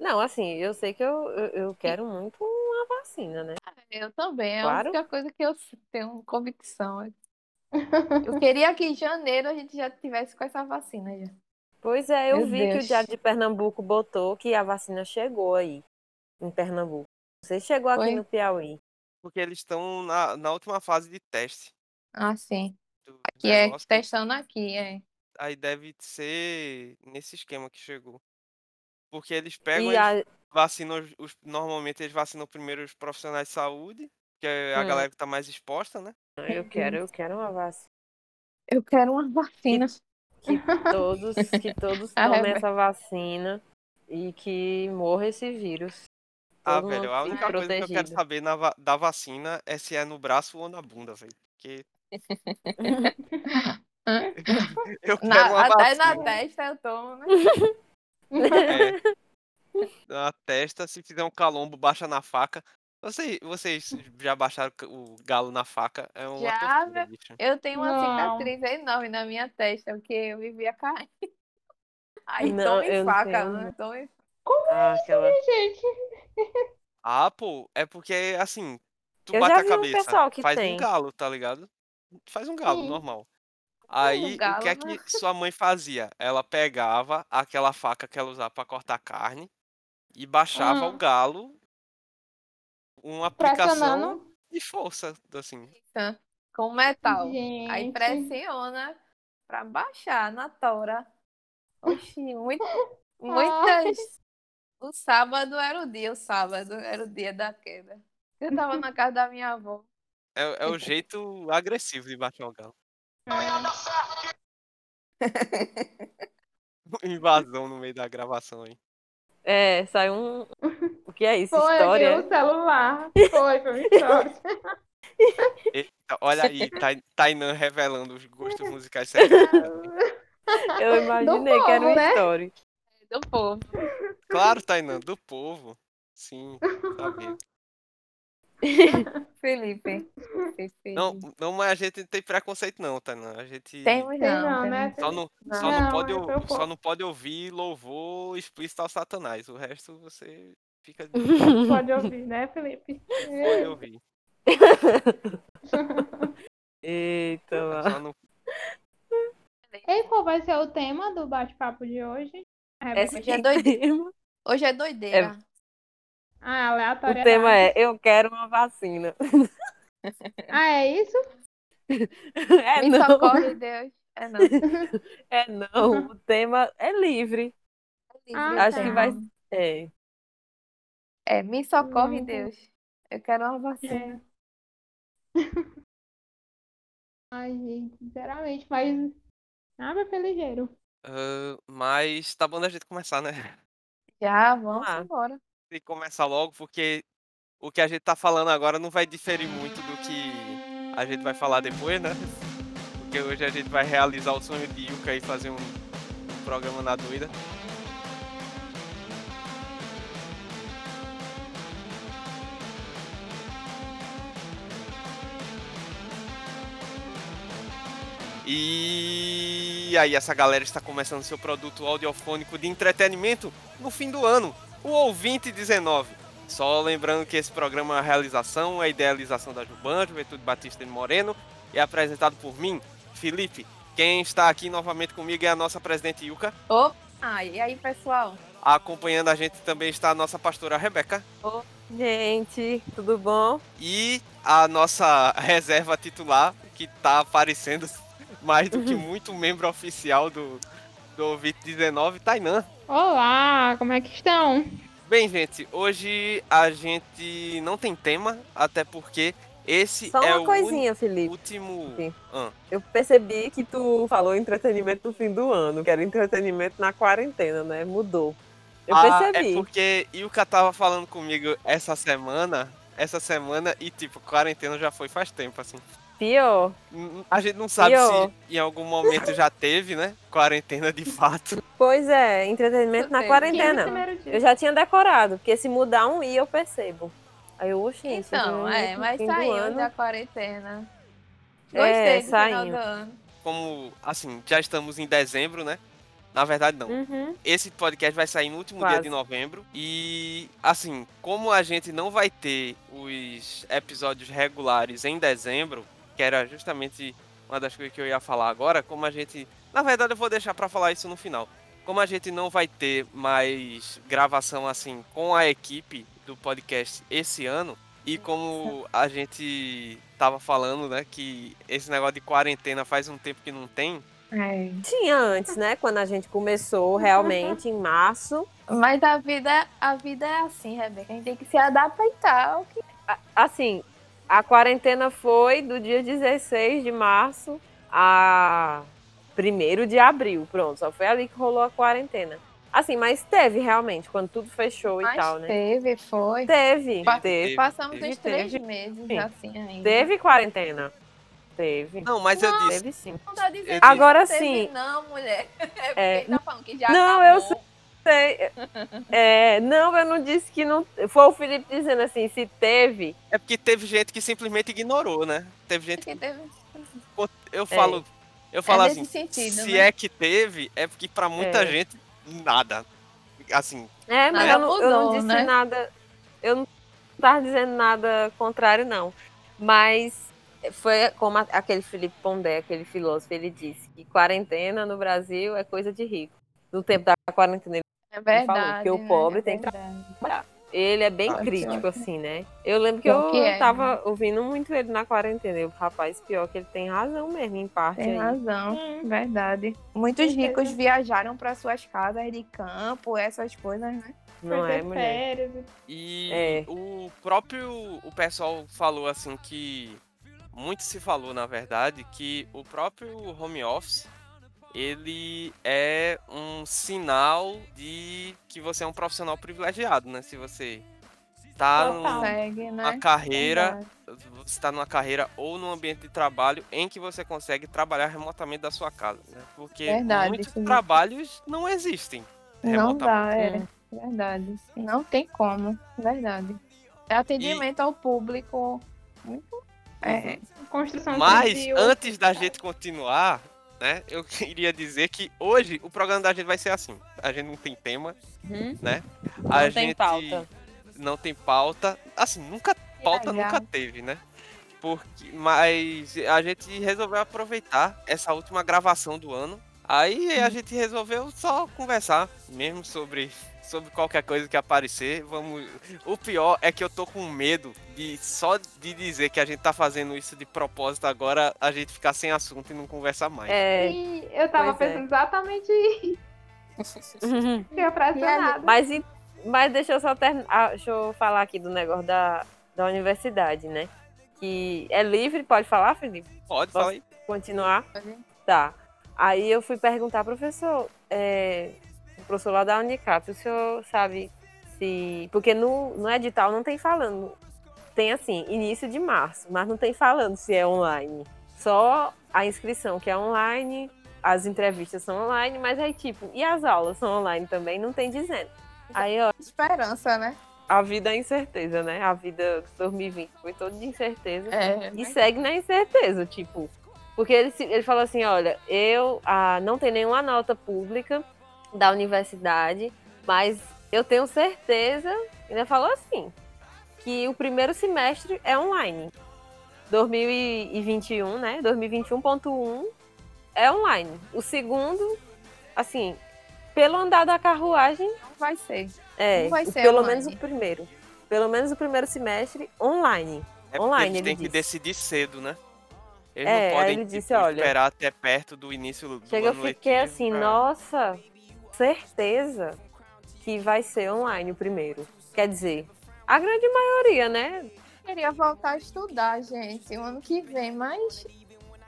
Não, assim, eu sei que eu, eu, eu quero muito uma vacina, né? Eu também, é Claro. a única coisa que eu tenho convicção. Eu queria que em janeiro a gente já tivesse com essa vacina já. Pois é, eu Meu vi que o Deus. Diário de Pernambuco botou que a vacina chegou aí, em Pernambuco. Você chegou aqui Foi? no Piauí. Porque eles estão na, na última fase de teste Ah, sim. do Que é testando aqui, é. Aí deve ser nesse esquema que chegou. Porque eles pegam E a, vacinam, os, os- normalmente eles vacinam primeiro os profissionais de saúde, que é a Hum. galera que tá mais exposta, né? eu quero, eu quero uma vacina. Eu quero uma vacina. Que todos, que todos tomem essa vacina e que morra esse vírus. Ah, Todo velho, a única coisa que eu quero saber na da vacina é se é no braço ou na bunda, velho. Porque eu quero Na- uma até na vacina. testa eu tomo, né? É. Na testa, se fizer um calombo, baixa na faca. Vocês, vocês já baixaram o galo na faca? É uma Já, tortura, bicho. Eu tenho uma Não. cicatriz enorme na minha testa, porque eu vivia caindo. Aí Não, eu em não faca, tenho, né? não. Toma em- Ah, aquela... Gente, Ah, pô, é porque assim, tu Eu bate já a um cabeça, pessoal que faz tem. um galo, tá ligado? Faz um galo, Sim. normal. Aí, o que galo, é né? que sua mãe fazia? Ela pegava aquela faca que ela usava pra cortar carne e baixava o Ah. galo, uma aplicação pressionando. de força, assim. com metal. Aí Gente. pressiona pra baixar na tora. Oxi, muito, muitas. O sábado era o dia, o sábado era o dia da queda. Eu tava na casa da minha avó. É, é o jeito agressivo de baixar o galo. Invasão no meio da gravação aí. É, sai um. O que é isso? Foi História? aqui o celular. Foi, foi uma história. Eita, olha aí, Tai- Tainan revelando os gostos musicais secretos. Eu imaginei que era povo, uma né? história. Do povo. Claro, Tainan, do povo. Sim, sabia. Felipe. Não, não, mas a gente não tem preconceito não, Tainan. A gente Tem não, não, né? só não, não. só não Não, pode, é ou- seu só povo. não pode ouvir louvor explícito ao Satanás. O resto você fica de Pode ouvir, né, Felipe? pode ouvir. Eita, não E qual vai ser o tema do bate-papo de hoje? Rebeca Esse Hoje é doideira. Hoje é doideira. Ah, O aleatório. tema é Eu quero uma vacina. Ah, é isso? É Me não. socorre, Deus. É não. É não. O tema é livre. Ah, Acho tá. que vai. É. É, me socorre. Deus. Eu quero uma vacina. É. Ai, gente, sinceramente, mas nada foi ligeiro. Ah, mas tá bom da gente começar, né? Já, vamos embora. Tem que começar logo, porque o que a gente tá falando agora não vai diferir muito do que a gente vai falar depois, né? Porque hoje a gente vai realizar o sonho de Yuka e fazer um programa na doida. E aí essa galera está começando seu produto audiofônico de entretenimento no fim do ano, o Ouvinte 19. Só lembrando que esse programa é uma realização, é a idealização da Juban, Juventude Batista de Moreno, e é apresentado por mim, Felipe. Quem está aqui novamente comigo é a nossa presidente Yuka. Opa! E aí, pessoal? Acompanhando a gente também está a nossa pastora Rebeca. Gente, tudo bom? E a nossa reserva titular, que está aparecendo mais do que muito membro oficial do, do Ouvinte 19, Tainan. Olá, como é que estão? Bem, gente, hoje a gente não tem tema, até porque esse Só é uma o coisinha, Felipe. último. Ah, Eu percebi que tu falou entretenimento no fim do ano, que era entretenimento na quarentena, né? Mudou. Eu ah, percebi. É porque Ilka tava falando comigo essa semana, essa semana, e tipo, quarentena já foi faz tempo, assim. Pior. N- A gente não sabe Pior. se em algum momento já teve, né? Quarentena de fato. Pois é, entretenimento na quarentena. Eu já tinha decorado, porque se mudar um i eu percebo. Aí eu, gente, Então, é, mas do saiu ano. da quarentena. É, Gostei do final saiu. do ano. Como, assim, já estamos em dezembro, né? Na verdade, não. Uhum. Esse podcast vai sair no último Quase. dia de novembro. E, assim, como a gente não vai ter os episódios regulares em dezembro, que era justamente uma das coisas que eu ia falar agora, como a gente. Na verdade, eu vou deixar pra falar isso no final. Como a gente não vai ter mais gravação assim com a equipe do podcast esse ano, e como a gente tava falando, né, que esse negócio de quarentena faz um tempo que não tem, É. Tinha antes, né? Quando a gente começou realmente em março. Mas a vida, a vida é assim, Rebeca. A gente tem que se adaptar ao que A- Assim, a quarentena foi do dia 16 de março a 1 de abril. Pronto, só foi ali que rolou a quarentena. Assim, mas teve realmente, quando tudo fechou e mais tal, né? teve, foi. Teve, Pa- teve. Passamos teve, uns três teve. meses Sim. assim ainda. Teve quarentena. Teve. não, mas eu disse, Teve sim. Não tá dizendo Eu que Agora não teve, sim. Não, mulher. É É, tá falando que já não, eu acabou. sei. É, não, eu não disse que não. Foi o Felipe dizendo assim, se teve. é porque teve gente que simplesmente ignorou, né? Teve gente Porque teve... eu falo, eu falo É assim, sentido, se né? é que teve, é porque pra muita É. gente nada. Assim, É, mas Nada eu não, eu não mudou, disse né? nada. Eu não tava dizendo nada contrário, não. Mas foi como aquele Felipe Pondé, aquele filósofo, ele disse que quarentena no Brasil é coisa de rico. No tempo da quarentena, ele, É falou verdade. que o né? pobre É tem que verdade. ele é bem Ah, crítico, assim, né? Eu lembro que eu que é, tava ouvindo muito ele na quarentena. Eu, rapaz, pior que ele tem razão mesmo, em parte Tem aí. razão, Hum. verdade. Muitos ricos viajaram para suas casas de campo, essas coisas, né? Não é, mulher? férias e e É. o próprio o pessoal falou assim que muito se falou na verdade que o próprio home office ele é um sinal de que você é um profissional privilegiado, né? Se você tá Total. num- Consegue, né? carreira Verdade. você está numa carreira ou num ambiente de trabalho em que você consegue trabalhar remotamente da sua casa, né? Porque Verdade, muitos Felipe. trabalhos não existem. Não dá, é. Verdade. Não tem como. Verdade. É atendimento ao público muito. É, construção Mas antes da gente continuar, né? Eu queria dizer que hoje o programa da gente vai ser assim. A gente não tem tema, Uhum. né? Não a tem gente pauta. não tem pauta. Assim, nunca pauta nunca teve, né? Porque, mas a gente resolveu aproveitar essa última gravação do ano. Aí a gente resolveu só conversar mesmo sobre, sobre qualquer coisa que aparecer. Vamos. O pior é que eu tô com medo de só de dizer que a gente tá fazendo isso de propósito agora, a gente ficar sem assunto e não conversar mais. É. E eu tava Pois é. pensando exatamente isso. Fiquei pressionada. Mas, mas deixa eu só terminar. Deixa eu falar aqui do negócio da, da universidade, né? Que é livre, pode falar, Felipe? Pode Posso- falar aí. Continuar? Pode. Tá. Aí eu fui perguntar, professor, é, professor lá da Unicap, o senhor sabe se. Porque no, no edital não tem falando. Tem assim, início de março, mas não tem falando se é online. Só a inscrição que é online, as entrevistas são online, mas aí, tipo, e as aulas são online também? Não tem dizendo. Aí, ó, esperança, né? a vida é incerteza, né? A vida de 2020 foi toda de incerteza. É. E segue na incerteza, tipo. Porque ele, ele falou assim: olha, eu ah, não tenho nenhuma nota pública da universidade, mas eu tenho certeza, ele falou assim, que o primeiro semestre é online. 2021, né? 2021.1 é online. O segundo, assim, pelo andar da carruagem, Não vai ser. é, Não vai ser pelo online. menos o primeiro. Pelo menos o primeiro semestre online. É Online, eles ele têm que decidir cedo, né? Eles É, não podem ele tipo, disse, olha, esperar até perto do início do Chega, eu ano fiquei letivo assim, pra- nossa, certeza que vai ser online o primeiro. Quer dizer, a grande maioria, né? Queria voltar a estudar, gente, o ano que vem, mas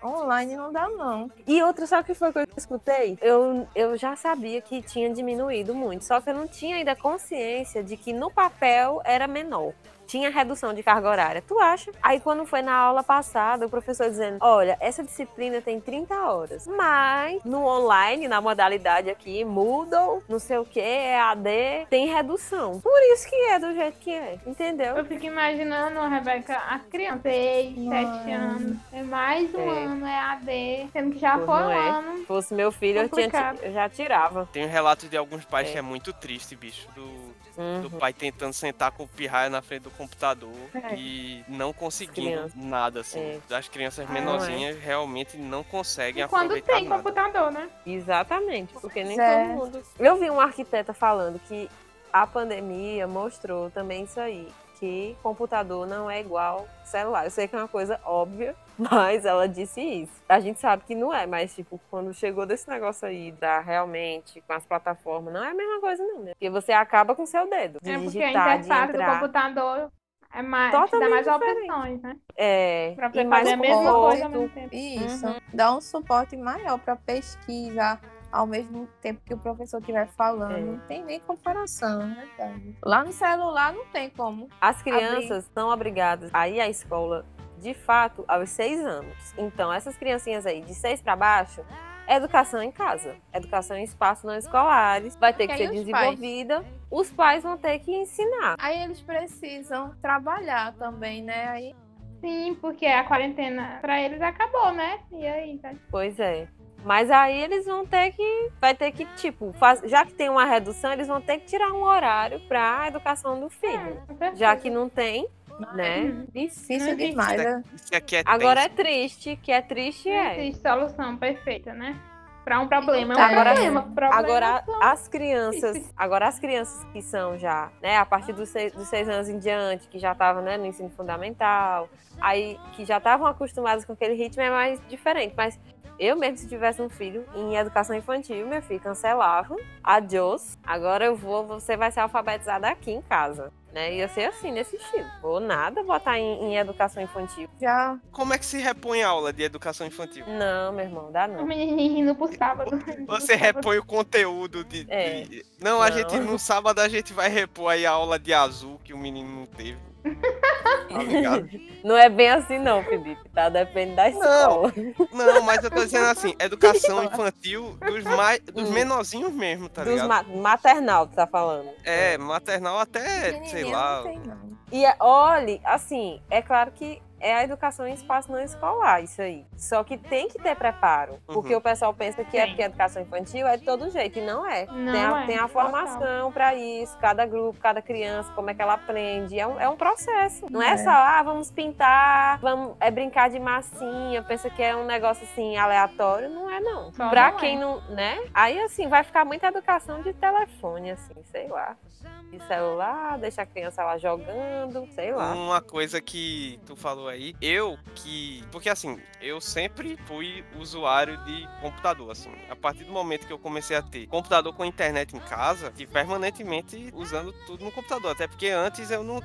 online não dá, não. E outra, sabe o que foi que eu escutei? Eu, eu já sabia que tinha diminuído muito, só que eu não tinha ainda consciência de que no papel era menor. Tinha redução de carga horária. Tu acha? Aí quando foi na aula passada, o professor dizendo: olha, essa disciplina tem 30 horas, mas no online, na modalidade aqui, Moodle, não sei o que, EAD, tem redução. Por isso que é do jeito que é, entendeu? Eu fico imaginando, Rebeca, a criança, 6, 7 anos, é mais um É. ano, é AD, sendo que já foi um é. ano. Se fosse meu filho, eu, tinha, eu já tirava. Tem um relato de alguns pais É. que é muito triste, bicho. Do, Uhum. do pai tentando sentar com o pirraia na frente do computador É. e não conseguindo crianças. nada, assim. É. Das crianças Ah, menorzinhas realmente não conseguem E quando aproveitar tem nada. computador, né? Exatamente, porque nem é. todo mundo. Eu vi uma arquiteta falando que a pandemia mostrou também isso aí, que computador não é igual celular. Eu sei que é uma coisa óbvia, mas ela disse isso. A gente sabe que não é, mas tipo, quando chegou desse negócio aí da realmente com as plataformas, não é a mesma coisa não, né? Porque você acaba com o seu dedo, de É porque a digitar, interface do computador é mais, te dá Totalmente mais diferente. opções, né? É, Pra e mais fazer a mesma coisa ao mesmo tempo. Isso. Uhum. Dá um suporte maior para pesquisa ao mesmo tempo que o professor estiver falando. É. Não tem nem comparação, é verdade. Lá no celular não tem como. As crianças são obrigadas a ir à escola, de fato, aos seis anos. Então, essas criancinhas aí, de seis para baixo, é educação em casa. Educação em espaços não escolares. Vai ter que ser os pais? desenvolvida. Os pais vão ter que ensinar. Aí eles precisam trabalhar também, né? Aí Sim, porque a quarentena pra eles acabou, né? E aí, tá? Pois é. Mas aí eles vão ter que. Vai ter que, tipo, faz- já que tem uma redução, eles vão ter que tirar um horário para a educação do filho. certeza. Já que não tem, né? Hum, difícil Não existe. demais. né? Isso aqui é Agora é triste, que é triste Não é. existe solução perfeita, né? Pra um problema. É um Agora- problema. Problema Agora, são- as crianças, agora as crianças que são já, né, a partir dos seis, dos seis anos em diante, que já estavam, né, no ensino fundamental, aí que já estavam acostumadas com aquele ritmo, é mais diferente. Mas eu mesmo, se tivesse um filho em educação infantil, meu filho cancelava, adiós, agora eu vou, você vai ser alfabetizada aqui em casa. Né? Ia ser assim, nesse estilo. Ou nada botar em, em educação infantil. Já Como é que se repõe a aula de educação infantil? Não, meu irmão, dá O não. menininho indo pro sábado. Você repõe o conteúdo de. É. de- Não, a Não. gente no sábado a gente vai repor aí a aula de azul que o menino não teve. Tá ligado? Não é bem assim não, Felipe, tá? Depende da escola. Não, mas eu tô dizendo assim, educação infantil dos mais dos Hum. menorzinhos mesmo, tá Dos ligado? ma- maternal, tu tá falando. É, maternal até, sei lá. não tem não. E é- olhe, assim, é claro que é a educação em espaço não escolar, isso aí. Só que tem que ter preparo. Porque Uhum. o pessoal pensa que é porque a educação infantil é de todo jeito, e não é. Não tem, a, é, tem a formação pra isso, cada grupo, cada criança, como é que ela aprende. É um, é um processo. Não é. É. só, ah, vamos pintar, vamos é brincar de massinha, pensa que é um negócio assim aleatório. Não é, não. Só pra não quem é. não, né? Aí, assim, vai ficar muita educação de telefone, assim, sei lá. De celular, deixa a criança lá jogando, sei lá. Uma coisa que tu falou aí, eu que. Porque assim, eu sempre fui usuário de computador, assim. A partir do momento que eu comecei a ter computador com internet em casa, e permanentemente usando tudo no computador. Até porque antes eu não.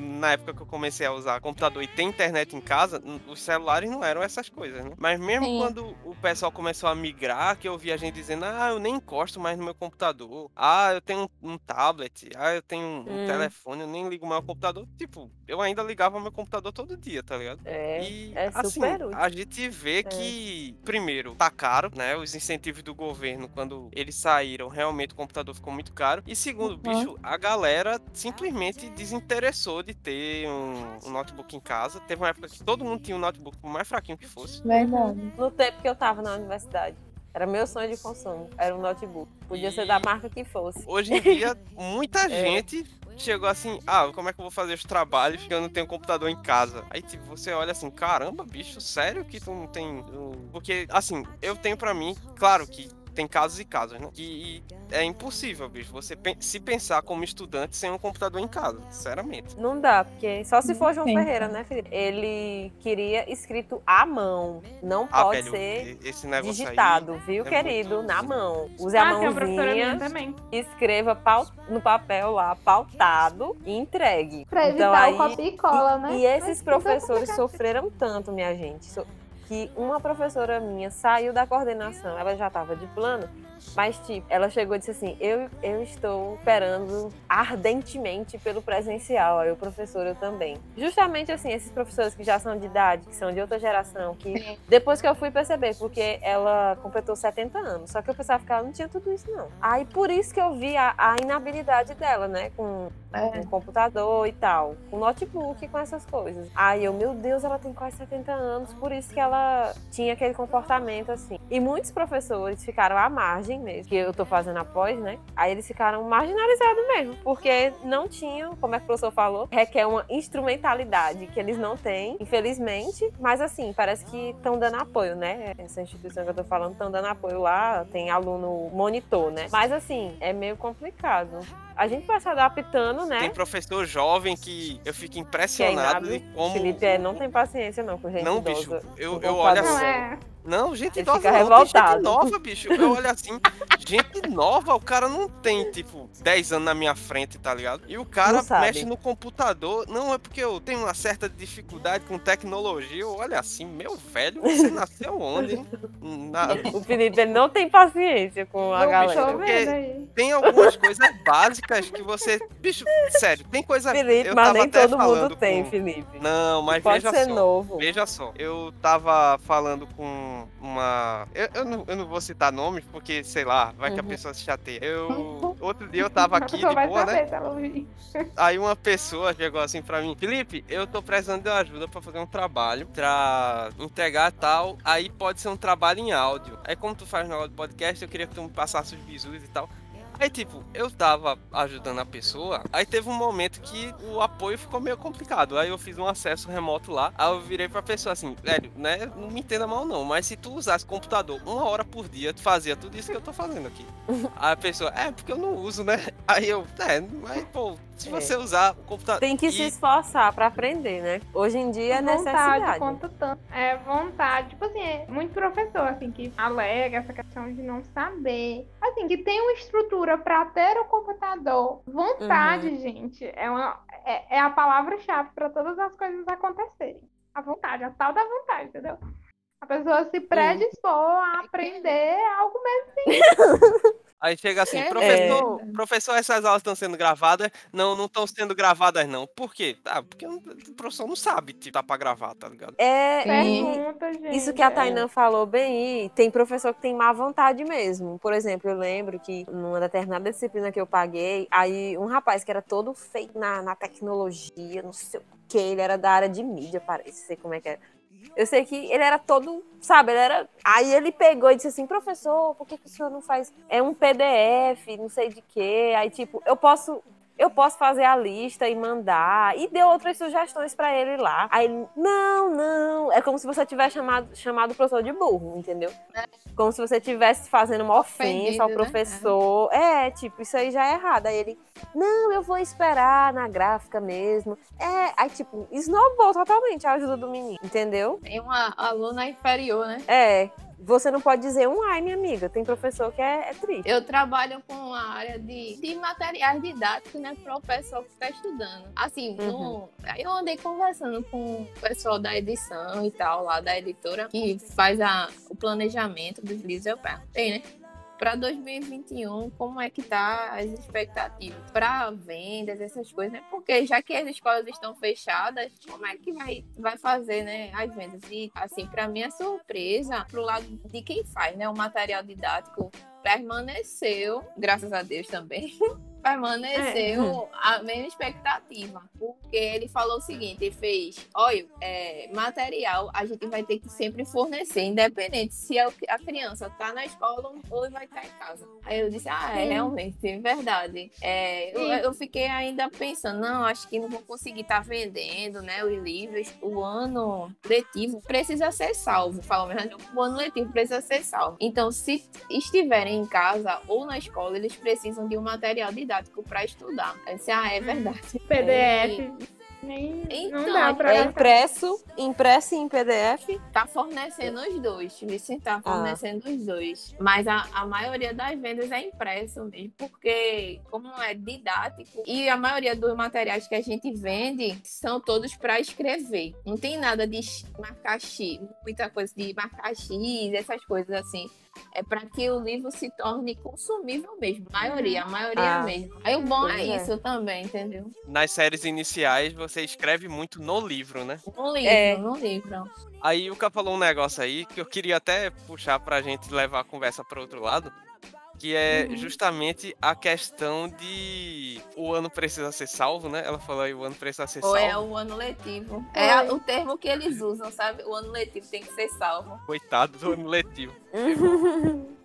Na época que eu comecei a usar computador e ter internet em casa, os celulares não eram essas coisas, né? Mas mesmo Sim. quando o pessoal começou a migrar, que eu vi a gente dizendo, ah, eu nem encosto mais no meu computador. Ah, eu tenho um, um tablet. Ah, eu tenho um, um Hum. telefone, eu nem ligo mais o computador. Tipo, eu ainda ligava meu computador todo dia, tá ligado? É, E é assim, a gente vê que, primeiro, tá caro, né? Os incentivos do governo, quando eles saíram, realmente o computador ficou muito caro. E segundo, Uhum. bicho, a galera simplesmente desinteressou de ter um, um notebook em casa. Teve uma época que todo mundo tinha um notebook, por mais fraquinho que fosse. Verdade. No tempo que eu tava na universidade. Era meu sonho de consumo. Era um notebook. Podia ser da marca que fosse. Hoje em dia, muita É. gente chegou assim, ah, como é que eu vou fazer os trabalhos que eu não tenho computador em casa? Aí, tipo, você olha assim, caramba, bicho, sério que tu não tem... um-" Porque, assim, eu tenho pra mim, claro que tem casos e casos, né? Que é impossível, bicho, você pen- se pensar como estudante sem um computador em casa, sinceramente. Não dá, porque só se for João Sim. Ferreira, né, Felipe? Ele queria escrito à mão. Não Ah, pode velho, ser digitado, viu, é querido? muito- Na mão. Use a Ah, tem uma professora minha mãozinha, também. escreva pau- no papel lá, pautado e entregue. Pra então evitar aí. o copia e cola, né? E esses Mas professores complicado. sofreram tanto, minha gente. So- que uma professora minha saiu da coordenação, ela já estava de plano, mas, tipo, ela chegou e disse assim: Eu, eu estou esperando ardentemente pelo presencial. Aí o professor, eu também. Justamente assim, esses professores que já são de idade, que são de outra geração, que depois que eu fui perceber, porque ela completou 70 anos. Só que eu pensava que ela não tinha tudo isso, não. Aí por isso que eu vi a, a inabilidade dela, né? Com, é. com computador e tal, com notebook, com essas coisas. Aí eu, meu Deus, ela tem quase 70 anos, por isso que ela tinha aquele comportamento assim. E muitos professores ficaram à margem mesmo, que eu tô fazendo após, né? Aí eles ficaram marginalizados mesmo, porque não tinham, como é que o professor falou, requer uma instrumentalidade que eles não têm, infelizmente. Mas assim, parece que estão dando apoio, né? Essa instituição que eu tô falando estão dando apoio lá, tem aluno monitor, né? Mas assim, é meio complicado a gente vai se adaptando, né? Tem professor jovem que eu fico impressionado de como. Felipe é, não tem paciência, não, com gente Não, idosa, bicho, eu, eu olho assim. É. Não, gente idosa fica não, revoltado. gente nova, bicho. Eu olho assim, gente nova, o cara não tem, tipo, 10 anos na minha frente, tá ligado? E o cara mexe no computador. Não, é porque eu tenho uma certa dificuldade com tecnologia. Eu olho assim, meu velho, você nasceu onde? Na... O Felipe ele não tem paciência com a não, galera. Bicho, tem algumas coisas básicas que você. Bicho, sério, tem coisa. Felipe, mas nem todo mundo tem, com... Felipe. Não, mas Pode veja ser só. novo. Veja só. Eu tava falando com uma. Eu, eu, não, eu não vou citar nomes, porque, sei lá, vai uhum. que a uhum. pessoa se chateia. Eu. Outro dia eu tava aqui de boa, né? Aí uma pessoa chegou assim pra mim, Felipe, eu tô precisando de ajuda pra fazer um trabalho, pra entregar tal. Aí pode ser um trabalho em áudio. Aí como tu faz no áudio podcast, eu queria que tu me passasse os bisus e tal. Aí, tipo, eu tava ajudando a pessoa, aí teve um momento que o apoio ficou meio complicado. Aí eu fiz um acesso remoto lá, aí eu virei pra pessoa assim, velho, né? Não me entenda mal não, mas se tu usasse computador uma hora por dia, tu fazia tudo isso que eu tô fazendo aqui. aí a pessoa, é, porque eu não uso, né? Aí eu, é, mas, pô, se você é. usar o computador. Tem que e... se esforçar para aprender, né? Hoje em dia é vontade, necessidade. Conta tanto. É vontade. Tipo assim, é muito professor assim que alega essa questão de não saber. Assim, que tem uma estrutura para ter o computador. Vontade, uhum. gente, é, uma, é, é a palavra-chave para todas as coisas acontecerem. A vontade, a tal da vontade, entendeu? A pessoa se predispor a aprender algo mesmo assim. Aí chega assim, é professor, é. professor, essas aulas estão sendo gravadas? Não, não estão sendo gravadas, não. Por quê? Ah, porque o professor não sabe se tá pra gravar, tá ligado? É, Pergunta, gente, isso que a Tainã é. falou bem, tem professor que tem má vontade mesmo. Por exemplo, eu lembro que numa determinada disciplina que eu paguei, aí um rapaz que era todo feito na, na tecnologia, não sei o que, ele era da área de mídia, parece, sei como é que era. Eu sei que ele era todo, sabe, ele era. Aí ele pegou e disse assim, professor, por que, que o senhor não faz é um PDF, não sei de quê? Aí, tipo, eu posso eu posso fazer a lista e mandar. E deu outras sugestões para ele lá. Aí ele, não, não. É como se você tivesse chamado, chamado o professor de burro, entendeu? É. Como se você estivesse fazendo uma ofensa ao né? professor. Né? É, tipo, isso aí já é errado. Aí ele, não, eu vou esperar na gráfica mesmo. É, aí, tipo, esnobou totalmente a ajuda do menino, entendeu? Tem uma aluna inferior, né? É. Você não pode dizer um ai, minha amiga. Tem professor que é, é triste. Eu trabalho com a área de, de materiais didáticos, né, para o pessoal que está estudando. Assim, uhum. no, eu andei conversando com o pessoal da edição e tal, lá da editora, que faz a, o planejamento dos livros. Eu perguntei, né? Para 2021, como é que tá as expectativas para vendas, essas coisas, né? Porque já que as escolas estão fechadas, como é que vai, vai fazer, né, as vendas? E assim, para mim é surpresa pro lado de quem faz, né, o material didático permaneceu, graças a Deus também, permaneceu é. a mesma expectativa. Porque ele falou o seguinte: ele fez, olha, é, material a gente vai ter que sempre fornecer, independente se a criança está na escola ou vai estar em casa. Aí eu disse: ah, é Sim. realmente, é verdade. É, eu, eu, fiquei ainda pensando: não, acho que não vou conseguir estar tá vendendo né, os livros. O ano letivo precisa ser salvo, falou mesmo. O ano letivo precisa ser salvo. Então, se estiverem em casa ou na escola, eles precisam de um material didático didático para estudar. Aí disse, ah, é verdade. PDF. Nem, Então, não dá pra É impresso, impresso em PDF. Tá fornecendo os dois. Vicente tá fornecendo os dois. Mas a, a maioria das vendas é impresso mesmo. Porque, como é didático, e a maioria dos materiais que a gente vende são todos para escrever. Não tem nada de marcar X, muita coisa de marcar X, essas coisas assim. É para que o livro se torne consumível mesmo. A maioria, a maioria Ah. mesmo. Aí o bom é é. isso também, entendeu? Nas séries iniciais, você escreve muito no livro, né? No livro, É. no livro. Aí o Ca falou um negócio aí que eu queria até puxar pra gente levar a conversa para outro lado, que é Uhum. justamente a questão de o ano precisa ser salvo, né? Ela falou aí o ano precisa ser Ou é salvo. o ano letivo. É o termo que eles usam, sabe? O ano letivo tem que ser salvo. Coitado do ano letivo.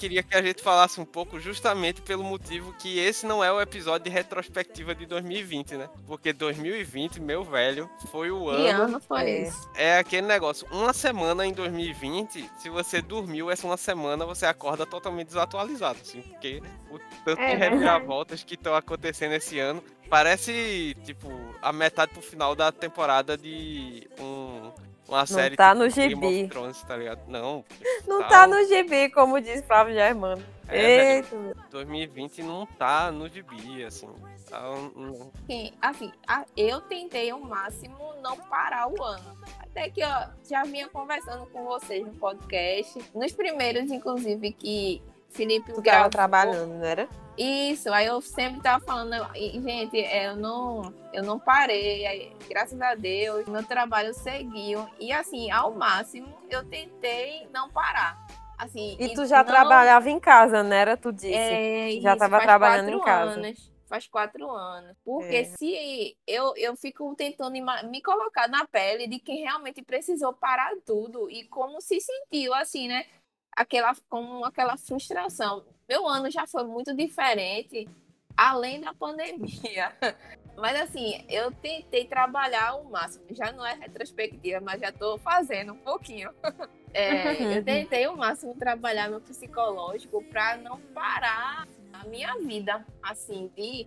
Eu queria que a gente falasse um pouco justamente pelo motivo que esse não é o episódio de retrospectiva de 2020, né? Porque 2020, meu velho, foi o Que ano. ano foi é. esse? É aquele negócio, uma semana em 2020, se você dormiu essa uma semana, você acorda totalmente desatualizado, assim, porque o tanto É de reviravoltas que estão acontecendo esse ano parece, tipo, a metade pro final da temporada de um, uma série tá tipo no Game gibi. of Thrones, tá ligado? Não, Não Tá. tá no gibi, como diz Flávio Germano. É, Eita, meu. 2020 não tá no gibi, assim. Tá um- um- Sim, assim, eu tentei ao máximo não parar o ano. Até que eu já vinha conversando com vocês no podcast. Nos primeiros, inclusive, que Felipe Tu tava trabalhando, não era? Isso, aí eu sempre tava falando, e, gente, é, eu não, eu não parei, aí, graças a Deus, meu trabalho seguiu. E assim, ao máximo, eu tentei não parar. Assim, E tu já não- trabalhava em casa, não era? Tu disse. é, Já isso, tava faz trabalhando quatro em casa. Anos, faz quatro anos. Porque É. se eu, eu fico tentando me colocar na pele de quem realmente precisou parar tudo e como se sentiu, assim, né? Aquela, com aquela frustração. Meu ano já foi muito diferente, além da pandemia. Mas assim, eu tentei trabalhar o máximo. Já não é retrospectiva, mas já tô fazendo um pouquinho. É, eu tentei o máximo trabalhar meu psicológico para não parar a minha vida, assim, de,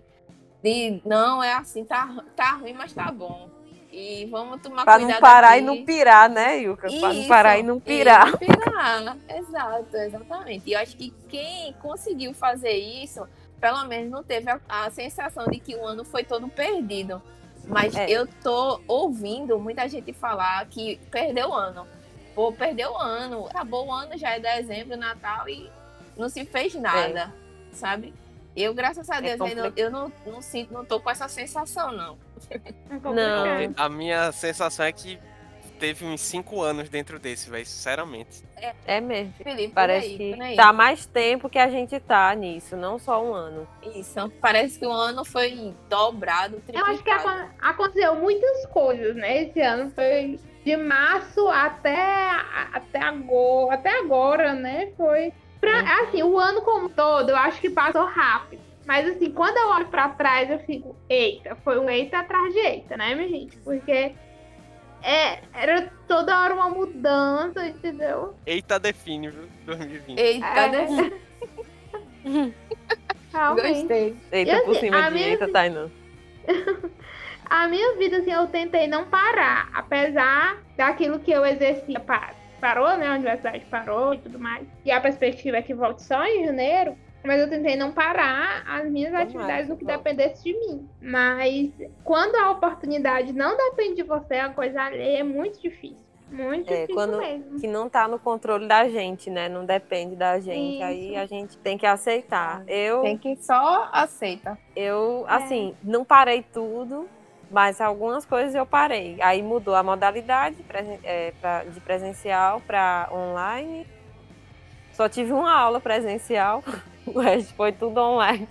de não é assim, tá, tá ruim, mas tá bom. E vamos tomar Pra cuidado não parar aqui. e não pirar, né, Yuka? Pra não parar e não e pirar. não pirar. Exato, exatamente. E eu acho que quem conseguiu fazer isso, pelo menos não teve a, a sensação de que o ano foi todo perdido. Mas É. eu tô ouvindo muita gente falar que perdeu o ano. Pô, perdeu o ano. Acabou o ano, já é dezembro, Natal e não se fez nada, sabe? Eu, graças a É Deus, ainda- complicado. eu não, não sinto, não tô com essa sensação, não. É Não. A minha sensação é que teve uns 5 anos dentro desse, velho, sinceramente. É mesmo. Felipe, Parece aí, que tá mais tempo que a gente tá nisso, não só um ano. Isso, parece que o ano foi dobrado, Eu acho que triplicado. acon- aconteceu muitas coisas, né? Esse ano foi de março até, até, agora, até agora, né? Foi. Pra, assim, o ano como um todo, eu acho que passou rápido. Mas assim, quando eu olho pra trás, eu fico, eita, foi um eita atrás de eita, né, minha gente? Porque é, era toda hora uma mudança, entendeu? Eita, define, viu? 2020. Eita, É. Realmente. Gostei. Eita, E por assim, cima a de minha eita, Tainan. A minha vida, assim, eu tentei não parar, apesar daquilo que eu exercia pa- parou, né? A universidade parou e tudo mais. E a perspectiva é que volte só em janeiro. Mas eu tentei não parar as minhas Tomara atividades no que volte. dependesse de mim. Mas quando a oportunidade não depende de você, a coisa alheia é muito difícil. Muito É, difícil quando- mesmo. Que não tá no controle da gente, né? Não depende da gente. Aí Isso. a gente tem que aceitar. Eu, Tem que só aceita. eu É. assim, não parei tudo, mas algumas coisas eu parei. Aí mudou a modalidade é, de presencial para online. Só tive uma aula presencial, o resto foi tudo online.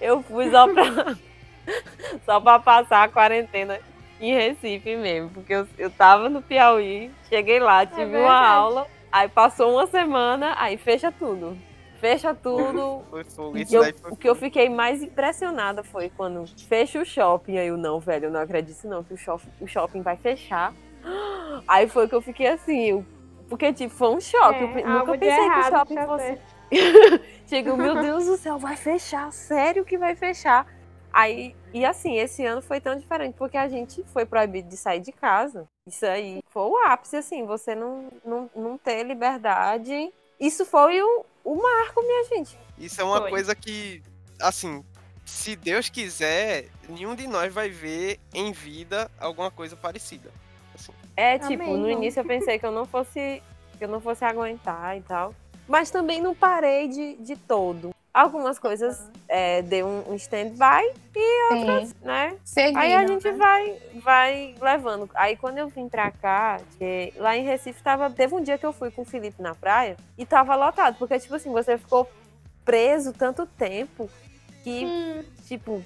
Eu fui só pra, só pra passar a quarentena em Recife mesmo, porque eu, eu tava no Piauí, cheguei lá, tive uma verdade. aula, aí passou uma semana, aí fecha tudo. Fecha tudo, Foi fogo, isso eu- daí foi o que eu fiquei mais impressionada foi quando fecha o shopping. Aí eu, não, velho, eu não acredito não que o shopping, o shopping vai fechar. Aí foi que eu fiquei assim, eu- porque tipo, foi um choque. eu É, algo nunca pensei que o shopping fosse. feito. Chega, meu Deus do céu, vai fechar, sério que vai fechar. Aí E assim, esse ano foi tão diferente porque a gente foi proibido de sair de casa. Isso aí foi o ápice, assim, você não, não, não ter liberdade. Isso foi o, o marco, minha gente. Isso é uma Foi. coisa que, assim, se Deus quiser, nenhum de nós vai ver em vida alguma coisa parecida. É, Amém, tipo, no não. início eu pensei que eu não fosse que eu não fosse aguentar e tal. Mas também não parei de, de todo. Algumas coisas é, dei um, stand-by, Sim. né? Seguindo, Aí a gente né? vai, vai levando. Aí quando eu vim pra cá, que lá em Recife tava. Teve um dia que eu fui com o Felipe na praia e tava lotado. Porque, tipo assim, você ficou preso tanto tempo que, Hum, tipo,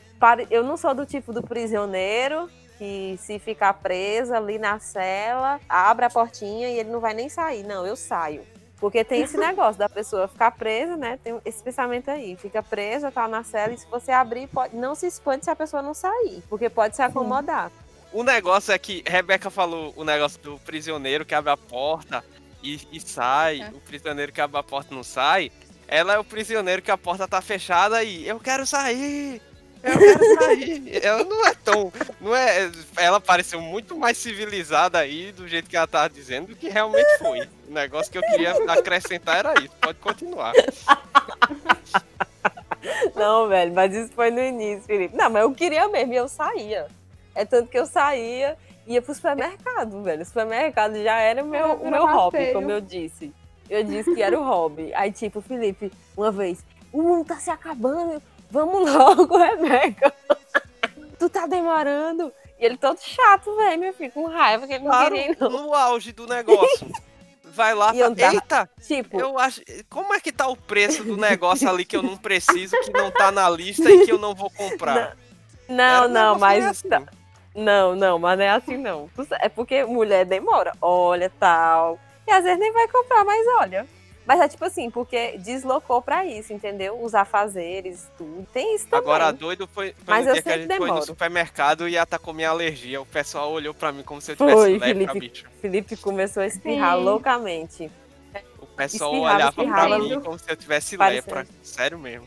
eu não sou do tipo do prisioneiro que se ficar preso ali na cela, abre a portinha e ele não vai nem sair. Não, eu saio. Porque tem esse negócio da pessoa ficar presa, né? Tem esse pensamento aí. Fica presa, tá na cela, e se você abrir, pode... não se espante se a pessoa não sair. Porque pode se acomodar. O negócio é que Rebeca falou o negócio do prisioneiro que abre a porta e, e sai, É. o prisioneiro que abre a porta não sai. Ela é o prisioneiro que a porta tá fechada e eu quero sair! Eu quero sair! ela não é tão. Não é, ela pareceu muito mais civilizada aí do jeito que ela tava dizendo do que realmente foi. O negócio que eu queria acrescentar era isso. Pode continuar. Não, velho, mas isso foi no início, Felipe. Não, mas eu queria mesmo, e eu saía. É tanto que eu saía, ia pro supermercado, velho. O supermercado já era o meu, o meu hobby, como eu disse. Eu disse que era o hobby. Aí, tipo, Felipe, uma vez, o mundo tá se acabando, vamos logo, Rebeca. tu tá demorando. E ele todo chato, velho, meu filho, com raiva, que ele não Claro, queria ir, não. no auge do negócio. Vai lá, E tava- eita, Tipo, Eu acho. Como é que tá o preço do negócio ali que eu não preciso, que não tá na lista e que eu não vou comprar? não, Era não, mas. assim. tá- Não, não, mas não é assim não. É porque mulher demora, olha, tal. E às vezes nem vai comprar, mas olha. Mas é tipo assim, porque deslocou pra isso, entendeu? Os afazeres, tudo. Tem isso também. Agora, doido foi, foi Mas no eu dia que a gente foi no demoro. supermercado e atacou minha alergia. O pessoal olhou pra mim como se eu tivesse Foi, lepra, Felipe. bicho. Felipe começou a espirrar Sim. loucamente. O pessoal Espirrava, olhava pra espirrava. mim como se eu tivesse Parecendo. lepra. Sério mesmo.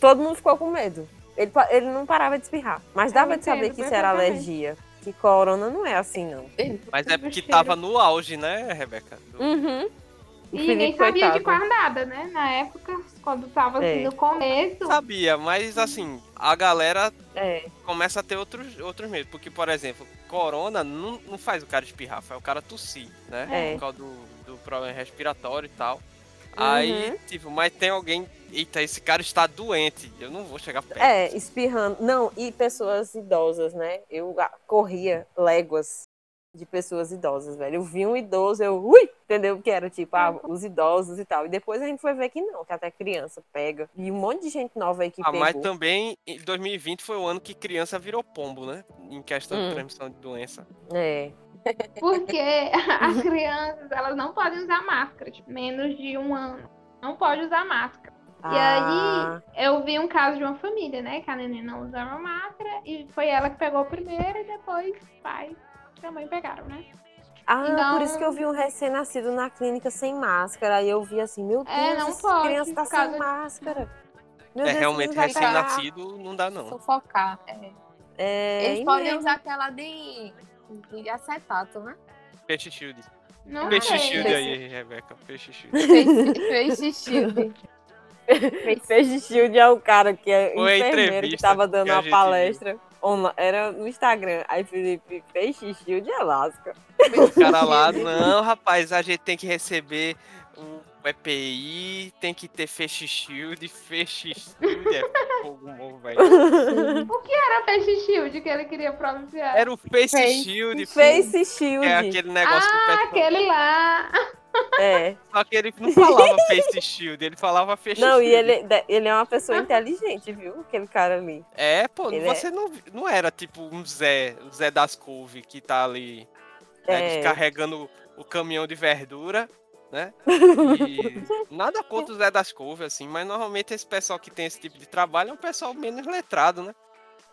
Todo mundo ficou com medo. Ele, ele não parava de espirrar. Mas dava Eu de saber entendo que isso era alergia. Que corona não é assim, não. Mas é porque tava no auge, né, Rebeca? Do- Uhum. O E ninguém sabia de quase nada, né? Na época, quando tava assim É. no começo. Sabia, mas assim, a galera É, começa a ter outros, outros medos. Porque, por exemplo, corona não, não faz o cara espirrar, faz o cara tossir, né? É. Por causa do, do problema respiratório e tal. Aí, Uhum. tipo, mas tem alguém. Eita, esse cara está doente. Eu não vou chegar perto. É, espirrando. Não, e pessoas idosas, né? Eu corria léguas de pessoas idosas, velho. Eu vi um idoso, eu, ui, entendeu? Que era tipo, ah, os idosos e tal. E depois a gente foi ver que não, que até criança pega. E um monte de gente nova aí que Ah, pegou. mas também em 2020 foi o ano que criança virou pombo, né? Em questão Hum. de transmissão de doença. É. Porque as crianças, elas não podem usar máscara, tipo, menos de um ano. Não pode usar máscara. E Ah, aí, eu vi um caso de uma família, né? Que a neném não usava máscara e foi ela que pegou primeiro e depois pai a mãe pegaram, né? ah, Então- por isso que eu vi um recém-nascido na clínica sem máscara. Aí eu vi assim, meu Deus, É, não essa pode, criança tá sem de- máscara. Meu é Deus, realmente recém-nascido, não dá não. Sufocar. É. É, Eles e podem mesmo. usar aquela de, de acetato, né? Peixe shield. Não Peixe é. shield aí, Rebeca. Peixe shield. Fez, fez shield. Peixe Shield é o cara que é Foi enfermeiro que tava dando que a palestra. online- Era no Instagram. Aí Felipe, Peixe Shield é lasca. O cara lá, não, rapaz, a gente tem que receber o EPI, tem que ter Face Shield, Face Shield é fogo, velho. Era peixe shield que ele queria pronunciar. Era o Face, Face Shield, Face Shield. é aquele negócio que o ah, pessoal... aquele lá. É. Só que ele não falava Face Shield, ele falava Face Não, Shield. e ele, ele é uma pessoa inteligente, viu? Aquele cara ali. É, pô, Ele é- você não, não era tipo um Zé, o Zé das Couve, que tá ali né, É. descarregando o caminhão de verdura, né? E nada contra o Zé das Couve, assim, mas normalmente esse pessoal que tem esse tipo de trabalho é um pessoal menos letrado, né?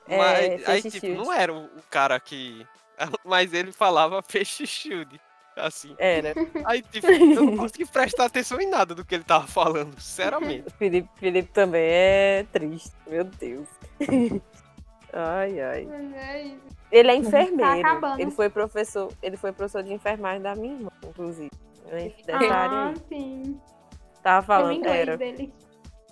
É, Mas aí, Face tipo, Shield. não era o, o cara que. Mas ele falava peixe shield. Assim. Era. Aí, tipo, eu não consegui prestar atenção em nada do que ele tava falando, sinceramente. O Felipe, Felipe também é triste. Meu Deus. Ai, ai. É. Ele é enfermeiro. Tá ele foi professor, ele foi professor de enfermagem da minha irmã, inclusive. É área Ah, aí. sim. Tava o falando, era. dele.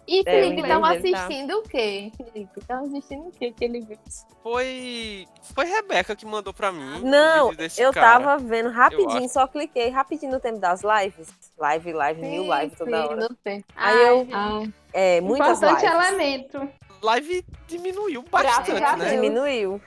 E É, o Felipe, tava dele tá- assistindo o quê? Felipe, tava assistindo o quê que ele viu? Foi. Foi Rebeca que mandou pra mim. o Não, eu cara. tava vendo rapidinho, só cliquei rapidinho no tempo das lives. Live, live, mil live toda hora. não tem. Aí Ai, eu-. Ah, É, muitas Importante lives. elemento. Live diminuiu bastante, a né? Deus. Diminuiu.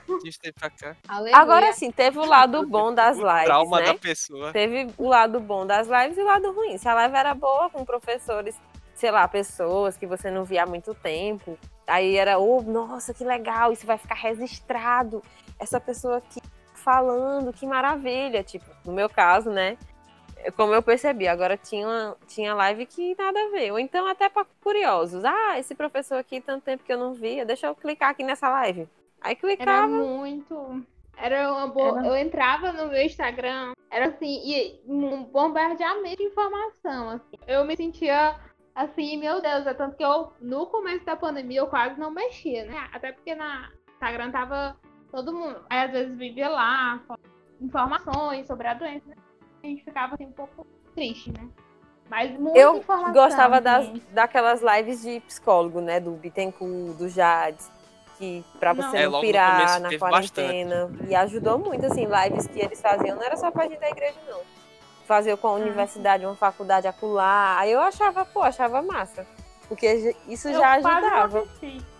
Agora sim, teve o lado bom das o lives, trauma né? da pessoa. Teve o lado bom das lives e o lado ruim. Se a live era boa com professores, sei lá, pessoas que você não via há muito tempo, aí era, oh, nossa, que legal, isso vai ficar registrado. Essa pessoa aqui falando, que maravilha. Tipo, no meu caso, né? Como eu percebi, agora tinha, tinha live que nada a ver. Ou então até para curiosos. Ah, esse professor aqui, tanto tempo que eu não via, deixa eu clicar aqui nessa live. Aí Era clicava. muito. Era uma boa. Era. Eu entrava no meu Instagram, era assim, e um bombardeamento de informação. Assim. Eu me sentia assim, meu Deus, é tanto que eu, no começo da pandemia, eu quase não mexia, né? Até porque na Instagram tava todo mundo. Aí às vezes vivia lá, falando informações sobre a doença, né? A gente ficava assim um pouco triste, né? Mas muita Eu informação. Gostava das, gente. daquelas lives de psicólogo, né? Do Bittencourt, do Jades, que pra Não. você É, não, no pirar na quarentena. E ajudou muito, assim, lives que eles faziam, não era só pra gente da igreja, não. Fazer com a universidade, uma faculdade acular. Aí eu achava, pô, achava massa. Porque isso Eu já ajudava.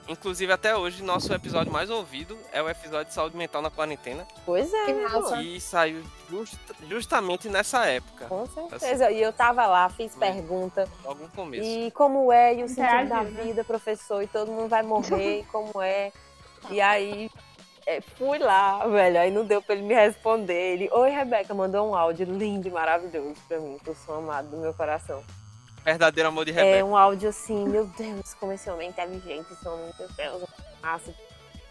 Inclusive, até hoje, nosso episódio mais ouvido é o episódio de saúde mental na quarentena, Pois é, Que massa. irmão. que saiu just- justamente nessa época, Com certeza. E eu tava lá, fiz pergunta. logo no começo. E como é, e o sentido da Interagiu, né? vida, professor, e todo mundo vai morrer, e como é. E aí, é, fui lá, velho, aí não deu pra ele me responder. Ele, oi, Rebeca, mandou um áudio lindo e maravilhoso pra mim, que eu sou amado do meu coração. Verdadeiro amor de É Rebeca. um áudio assim, meu Deus, como esse homem é inteligente, esse homem, meu Deus, massa.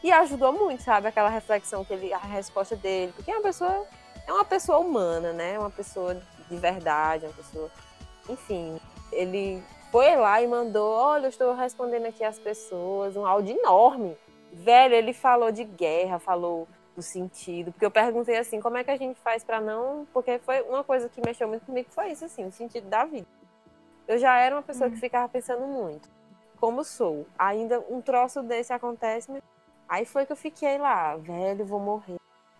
E ajudou muito, sabe, aquela reflexão que ele, a resposta dele, porque é uma pessoa, é uma pessoa humana, né? Uma pessoa de verdade, uma pessoa, enfim, ele foi lá e mandou, olha, eu estou respondendo aqui as pessoas, um áudio enorme. Velho, ele falou de guerra, falou do sentido, porque eu perguntei assim, como é que a gente faz pra não, porque foi uma coisa que mexeu muito comigo, foi isso assim, o sentido da vida. Eu já era uma pessoa que ficava pensando muito. Como sou? Ainda um troço desse acontece, aí foi que eu fiquei lá, velho, vou morrer.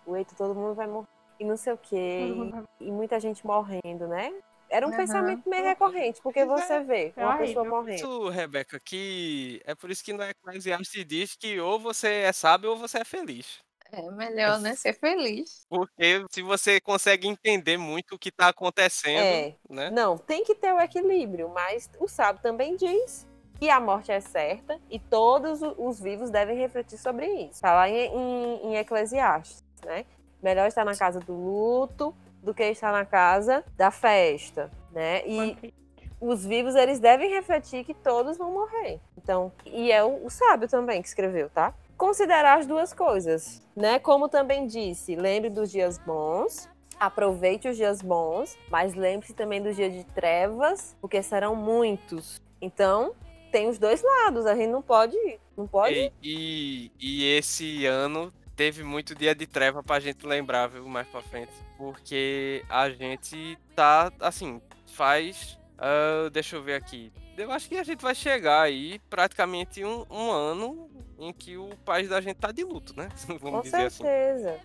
Eita, todo mundo vai morrer. E não sei o quê. E, e muita gente morrendo, né? Era um Aham. pensamento meio recorrente, porque você vê É uma horrível. pessoa morrendo. Isso, Rebeca, que é por isso que no Eclesiastes diz que ou você é sábio ou você é feliz. É melhor, né? Ser feliz. Porque se você consegue entender muito o que tá acontecendo, É. né? Não, tem que ter o equilíbrio, mas o sábio também diz que a morte é certa e todos os vivos devem refletir sobre isso. Tá lá em, em, em Eclesiastes, né? Melhor estar na casa do luto do que estar na casa da festa, né? E os vivos, eles devem refletir que todos vão morrer. Então, e é o, o sábio também que escreveu, tá? Considerar as duas coisas, né? Como também disse, lembre dos dias bons, aproveite os dias bons, mas lembre-se também dos dias de trevas, porque serão muitos. Então, tem os dois lados, a gente não pode, não pode. E, e, e esse ano teve muito dia de treva pra gente lembrar, viu, mais pra frente. Porque a gente tá, assim, faz. ah, deixa eu ver aqui. Eu acho que a gente vai chegar aí praticamente um, um ano em que o país da gente tá de luto, né? Vamos Com dizer assim. certeza.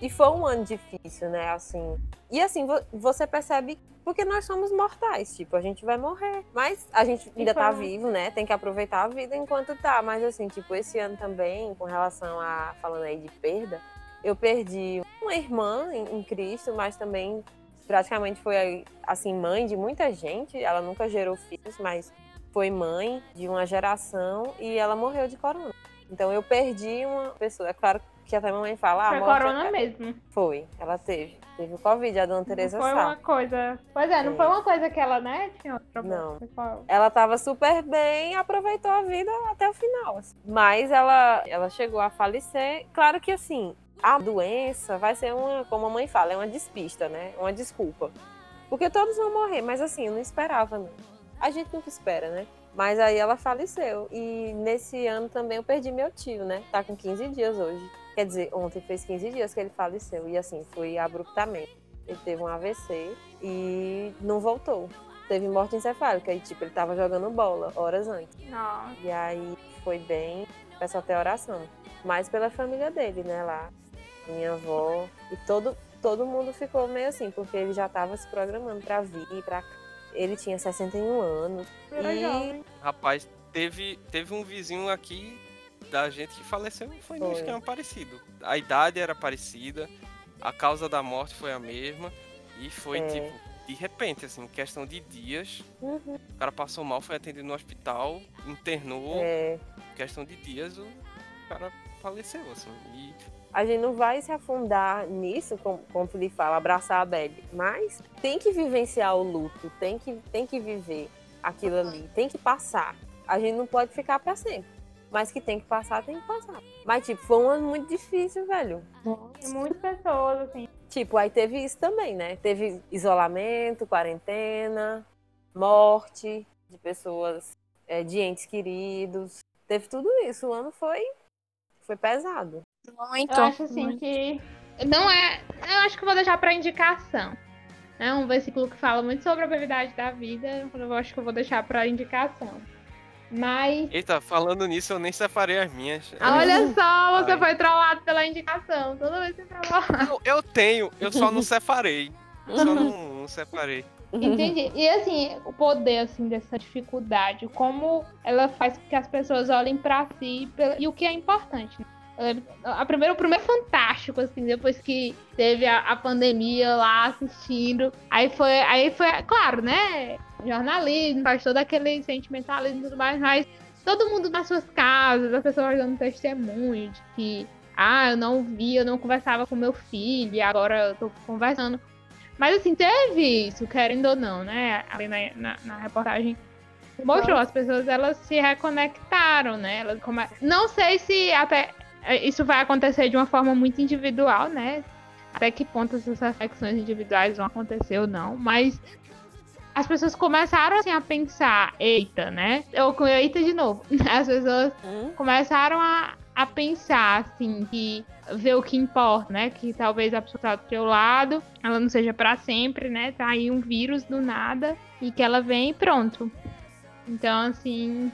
E foi um ano difícil, né? Assim. E assim, vo- você percebe porque nós somos mortais, tipo, a gente vai morrer. Mas a gente ainda tá vivo, né? Tem que aproveitar a vida enquanto tá. Mas assim, tipo, esse ano também, com relação a falando aí de perda, eu perdi uma irmã em, em Cristo, mas também praticamente foi assim mãe de muita gente. Ela nunca gerou filhos, mas foi mãe de uma geração e ela morreu de corona. Então eu perdi uma pessoa. É claro que até a mamãe fala, ah, Foi morte corona é- mesmo. Foi, ela teve. Teve o Covid, a dona Não Tereza foi uma sabe. coisa. Pois é, não É. foi uma coisa que ela, né? Tinha outro. Não. Ela tava super bem aproveitou a vida até o final. assim. Mas ela, ela chegou a falecer. Claro que assim, a doença vai ser uma, como a mãe fala, é uma despista, né? Uma desculpa. Porque todos vão morrer, mas assim, eu não esperava, não. A gente nunca espera, né? Mas aí ela faleceu. E nesse ano também eu perdi meu tio, né? Tá com 15 dias hoje. Quer dizer, ontem fez 15 dias que ele faleceu. E assim, foi abruptamente. Ele teve um AVC e não voltou. Teve morte encefálica. E tipo, ele tava jogando bola horas antes. Nossa. E aí foi bem. Peço até oração. Mais pela família dele, né? Lá. Minha avó. E todo, todo mundo ficou meio assim, porque ele já tava se programando pra vir pra cá. Ele tinha 61 anos. Era E- jovem. Rapaz, teve, teve um vizinho aqui da gente que faleceu e foi num Foi. esquema parecido. A idade era parecida, a causa da morte foi a mesma. E foi É. tipo, de repente, assim, questão de dias. Uhum. O cara passou mal, foi atendido no hospital, internou, É, questão de dias, o cara faleceu, assim. E a gente não vai se afundar nisso, como, como Felipe fala, abraçar a Belle. Mas tem que vivenciar o luto, tem que, tem que viver aquilo ali, tem que passar. A gente não pode ficar pra sempre. Mas que tem que passar, tem que passar. Mas, tipo, foi um ano muito difícil, velho. Muitas pessoas, assim. Tipo, aí teve isso também, né? Teve isolamento, quarentena, morte de pessoas, é, de entes queridos. Teve tudo isso. O ano foi, foi pesado. Muito. Eu acho assim muito. que. Não é. Eu acho que eu vou deixar pra indicação. É um versículo que fala muito sobre a brevidade da vida. Eu acho que eu vou deixar pra indicação. Mas. Eita, falando nisso, eu nem separei as minhas. Olha só, você Ai. foi trollado pela indicação. Toda vez você trollado. Eu, eu tenho, eu só não separei. Eu só não, não separei. Entendi. E assim, o poder assim dessa dificuldade, como ela faz com que as pessoas olhem pra si e o que é importante. né? A primeiro, o primeiro fantástico, assim, depois que teve a, a pandemia lá assistindo. Aí foi, aí foi, claro, né? Jornalismo, faz todo aquele sentimentalismo e tudo mais, mas todo mundo nas suas casas, as pessoas dando testemunho de que, ah, eu não vi, eu não conversava com meu filho, e agora eu tô conversando. Mas assim, teve isso, querendo ou não, né? Ali na, na, na reportagem mostrou, as pessoas elas se reconectaram, né? Elas come... Não sei se até isso vai acontecer de uma forma muito individual, né? Até que ponto essas reflexões individuais vão acontecer ou não, mas as pessoas começaram assim a pensar, eita, né? Eu com eita de novo. As pessoas Hum? começaram a, a pensar, assim, que ver o que importa, né? Que talvez a pessoa tá do teu lado, ela não seja pra sempre, né? Tá aí um vírus do nada e que ela vem e pronto. Então, assim,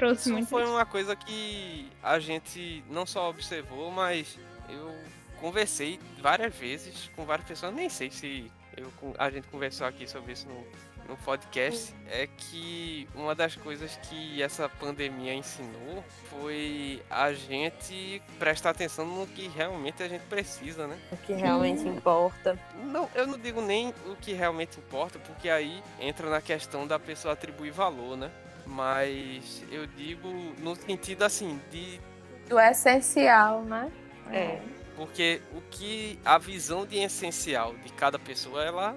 trouxe Isso muito. foi uma coisa que a gente não só observou, mas eu conversei várias vezes com várias pessoas, nem sei se eu, a gente conversou aqui sobre isso no, no podcast, é que uma das coisas que essa pandemia ensinou foi a gente prestar atenção no que realmente a gente precisa, né? O que realmente importa. Não, eu não digo nem o que realmente importa, porque aí entra na questão da pessoa atribuir valor, né? Mas eu digo no sentido assim, de. Do essencial, né? É. Porque o que. A visão de essencial de cada pessoa, ela,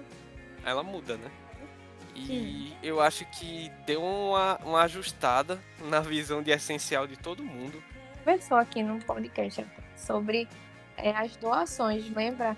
ela muda, né? E eu acho que deu uma, uma ajustada na visão de essencial de todo mundo. conversou aqui no podcast sobre é, as doações, lembra?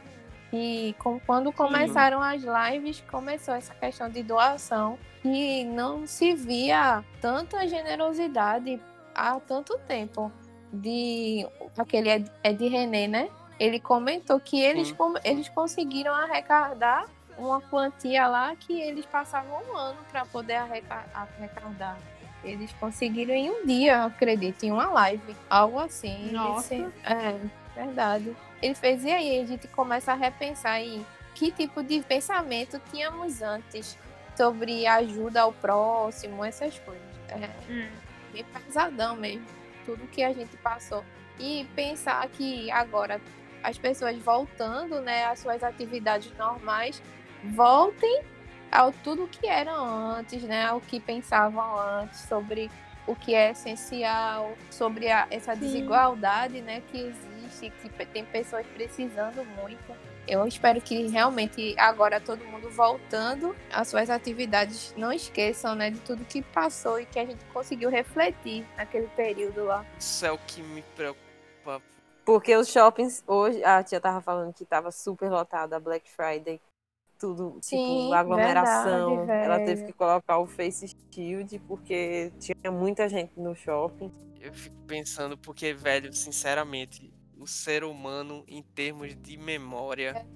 E com, quando começaram as lives, começou essa questão de doação e não se via tanta generosidade há tanto tempo. De aquele Ed, Ed René, né? Ele comentou que eles, com- eles conseguiram arrecadar uma quantia lá que eles passavam um ano para poder arreca- arrecadar. Eles conseguiram em um dia, acredito, em uma live. Algo assim. Nossa. É, verdade. Ele fez, e aí a gente começa a repensar em que tipo de pensamento tínhamos antes sobre ajuda ao próximo, essas coisas. É Hum. bem pesadão mesmo, tudo que a gente passou. E pensar que agora as pessoas voltando, né, às suas atividades normais, voltem ao tudo que era antes, né, ao que pensavam antes sobre o que é essencial, sobre a- essa desigualdade, né, que existe, que tem pessoas precisando muito. Eu espero que realmente agora todo mundo voltando às suas atividades não esqueçam, né, de tudo que passou e que a gente conseguiu refletir naquele período lá. Isso é o que me preocupa. Porque os shoppings hoje, a tia tava falando que tava super lotada a Black Friday. tudo, Sim, tipo, aglomeração. verdade, ela teve que colocar o face shield porque tinha muita gente no shopping. Eu fico pensando, porque, velho, sinceramente, o ser humano, em termos de memória?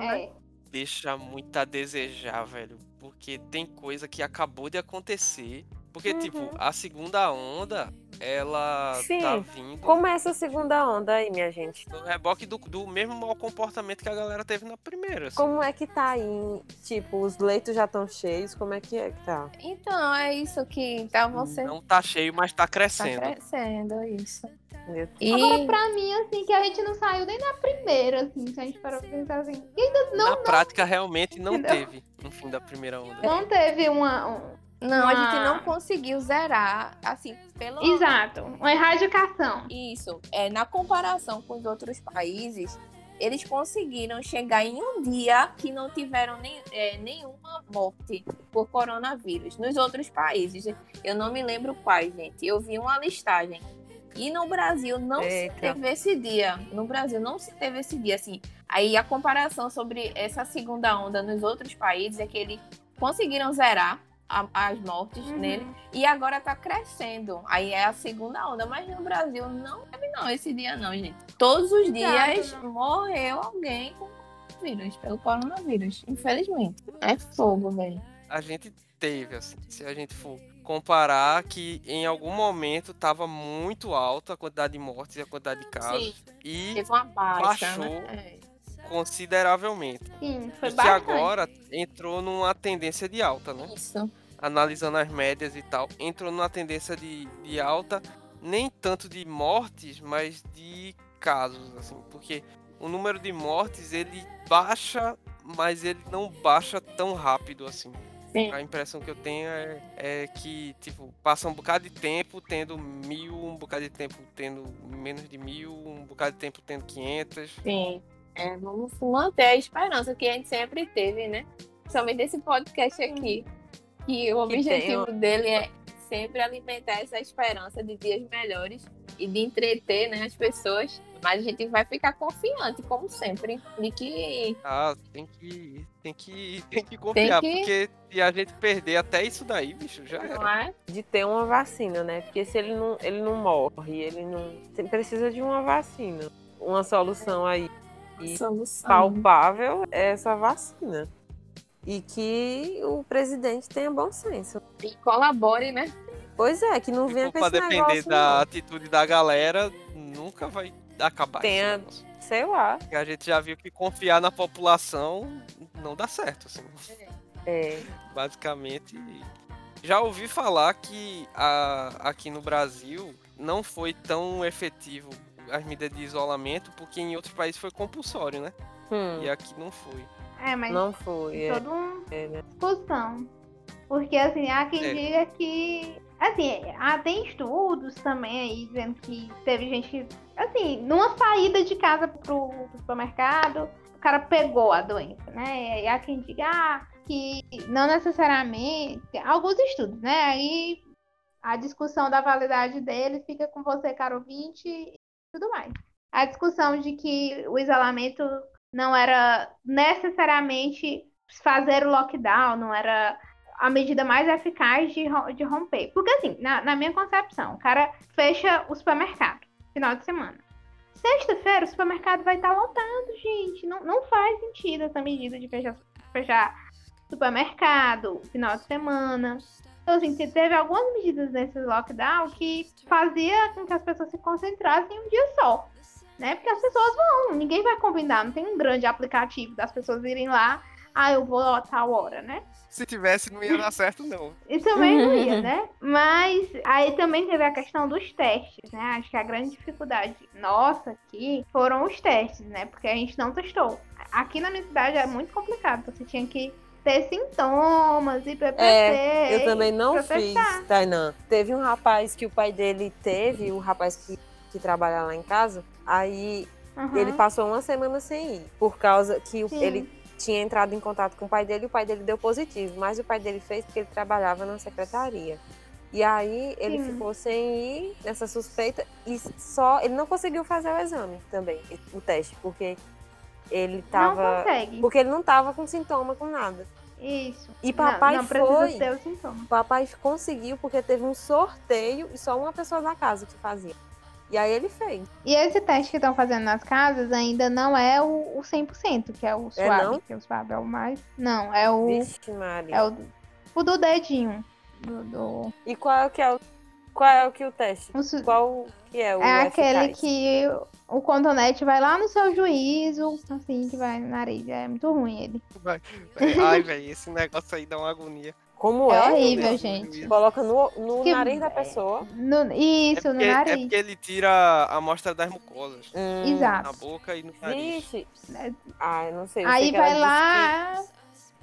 É. deixa muito a desejar, velho. Porque tem coisa que acabou de acontecer. Porque, tipo, a segunda onda, ela Sim. tá vindo Como é essa segunda onda aí, minha gente? no reboque do, do mesmo mau comportamento que a galera teve na primeira. assim. Como é que tá aí? Tipo, os leitos já estão cheios, como é que é que tá? Então, é isso que tá você Não tá cheio, mas tá tá crescendo. crescendo, isso. E Agora, pra mim, assim, que a gente não saiu nem na primeira, assim, se a gente parar pra pensar assim. Ainda Na não, prática, realmente não Entendeu? teve no fim da primeira onda. não teve uma. um- não, a Ah. gente não conseguiu zerar, assim, pelo Exato, uma erradicação. Isso, é, na comparação com os outros países, eles conseguiram chegar em um dia que não tiveram nem, é, nenhuma morte por coronavírus. Nos outros países, eu não me lembro quais, gente. Eu vi uma listagem. E no Brasil não Eita. se teve esse dia. No Brasil não se teve esse dia, assim. Aí a comparação sobre essa segunda onda nos outros países é que eles conseguiram zerar a- as mortes Uhum. nele. E agora tá crescendo. Aí é a segunda onda. Mas no Brasil não teve não esse dia não, gente. Todos os dias não. morreu alguém com vírus, pelo coronavírus. Infelizmente. É fogo, velho. A gente teve, assim, se a gente for comparar que em algum momento tava muito alta a quantidade de mortes e a quantidade de casos. E Teve uma baixa, Baixou. né? consideravelmente. Sim, foi E que agora entrou numa tendência de alta, né? É, isso. Analisando as médias e tal, entrou numa tendência de, de alta, nem tanto de mortes, mas de casos, assim, porque o número de mortes ele baixa, mas ele não baixa tão rápido assim. Sim. A impressão que eu tenho é, é que, tipo, passa um bocado de tempo tendo mil, um bocado de tempo tendo menos de mil, um bocado de tempo tendo 500. Sim. É, vamos manter a esperança que a gente sempre teve, né? Principalmente esse podcast aqui. Que o Que objetivo tem dele é sempre alimentar essa esperança de dias melhores e de entreter né, as pessoas. Mas a gente vai ficar confiante, como sempre, de que Ah, tem que. Tem que. Tem que confiar, que- porque se a gente perder até isso daí, bicho, já não era. é De ter uma vacina, né? Porque se ele não, ele não morre, ele não. Você precisa de uma vacina. Uma solução aí e solução. palpável é essa vacina. E que o presidente tenha bom senso. E colabore, né? Pois é, que não venha com pra esse depender negócio, da não. atitude da galera, nunca vai acabar esse Tenha- negócio. Sei lá. Porque a gente já viu que confiar na população não dá certo, assim. É. Basicamente. Já ouvi falar que a- aqui no Brasil não foi tão efetivo as medidas de isolamento, porque em outros países foi compulsório, né? Hum, E aqui não foi. É, mas não foi. É. todo um É, né? discussão. Porque, assim, há quem É. diga que. Assim, há, tem estudos também aí dizendo que teve gente. Assim, numa saída de casa pro, pro supermercado, o cara pegou a doença, né? E há quem diga ah, que não necessariamente. Alguns estudos, né? Aí a discussão da validade dele fica com você, caro ouvinte, e tudo mais. A discussão de que o isolamento não era necessariamente fazer o lockdown, não era a medida mais eficaz de, de romper. Porque, assim, na, na minha concepção, o cara fecha o supermercado final de semana. Sexta-feira, o supermercado vai estar lotado, gente. Não, não faz sentido essa medida de fechar, fechar supermercado final de semana. Então, assim, te- teve algumas medidas nesse lockdown que fazia com que as pessoas se concentrassem em um dia só. Né? Porque as pessoas vão, ninguém vai combinar, não tem um grande aplicativo das pessoas irem lá, ah, eu vou a tal hora, né? Se tivesse, não ia dar certo, não. E também não ia, né? Mas aí também teve a questão dos testes, né? Acho que a grande dificuldade nossa aqui foram os testes, né? Porque a gente não testou. Aqui na minha cidade é muito complicado. Você tinha que ter sintomas e PPT. É, Eu também não fiz. Tainã. Teve um rapaz que o pai dele teve, um rapaz que, que trabalha lá em casa, aí Uhum. ele passou uma semana sem ir, por causa que o- Sim. ele tinha entrado em contato com o pai dele e o pai dele deu positivo, mas o pai dele fez porque ele trabalhava na secretaria. E aí ele Sim. ficou sem ir nessa suspeita e só ele não conseguiu fazer o exame também, o teste, porque ele Não tava. consegue. Porque ele não tava com sintoma, com nada. Isso. E papai não, não foi. ter o sintoma. O papai conseguiu porque teve um sorteio e só uma pessoa da casa que fazia. E aí ele fez. E esse teste que estão fazendo nas casas ainda não é o, o 100%, que é o É suave, não? que o suave é o mais. Não, é o, Vixe, Maria. é o, o do dedinho. Do, do- E qual é o que é o. Qual é o que o teste? o su- Qual que é o é aquele eficaz? que o contonete vai lá no seu juízo, assim, que vai no nariz. É muito ruim ele. Ai, velho, esse negócio aí dá uma agonia. Como É é? horrível, gente. Coloca no, no Que- nariz da pessoa. No- isso, é, porque, no é nariz. porque ele tira a amostra das mucosas. Hum, Exato. Na boca e no nariz. Vixe. Ah, eu não sei. eu Aí sei vai lá.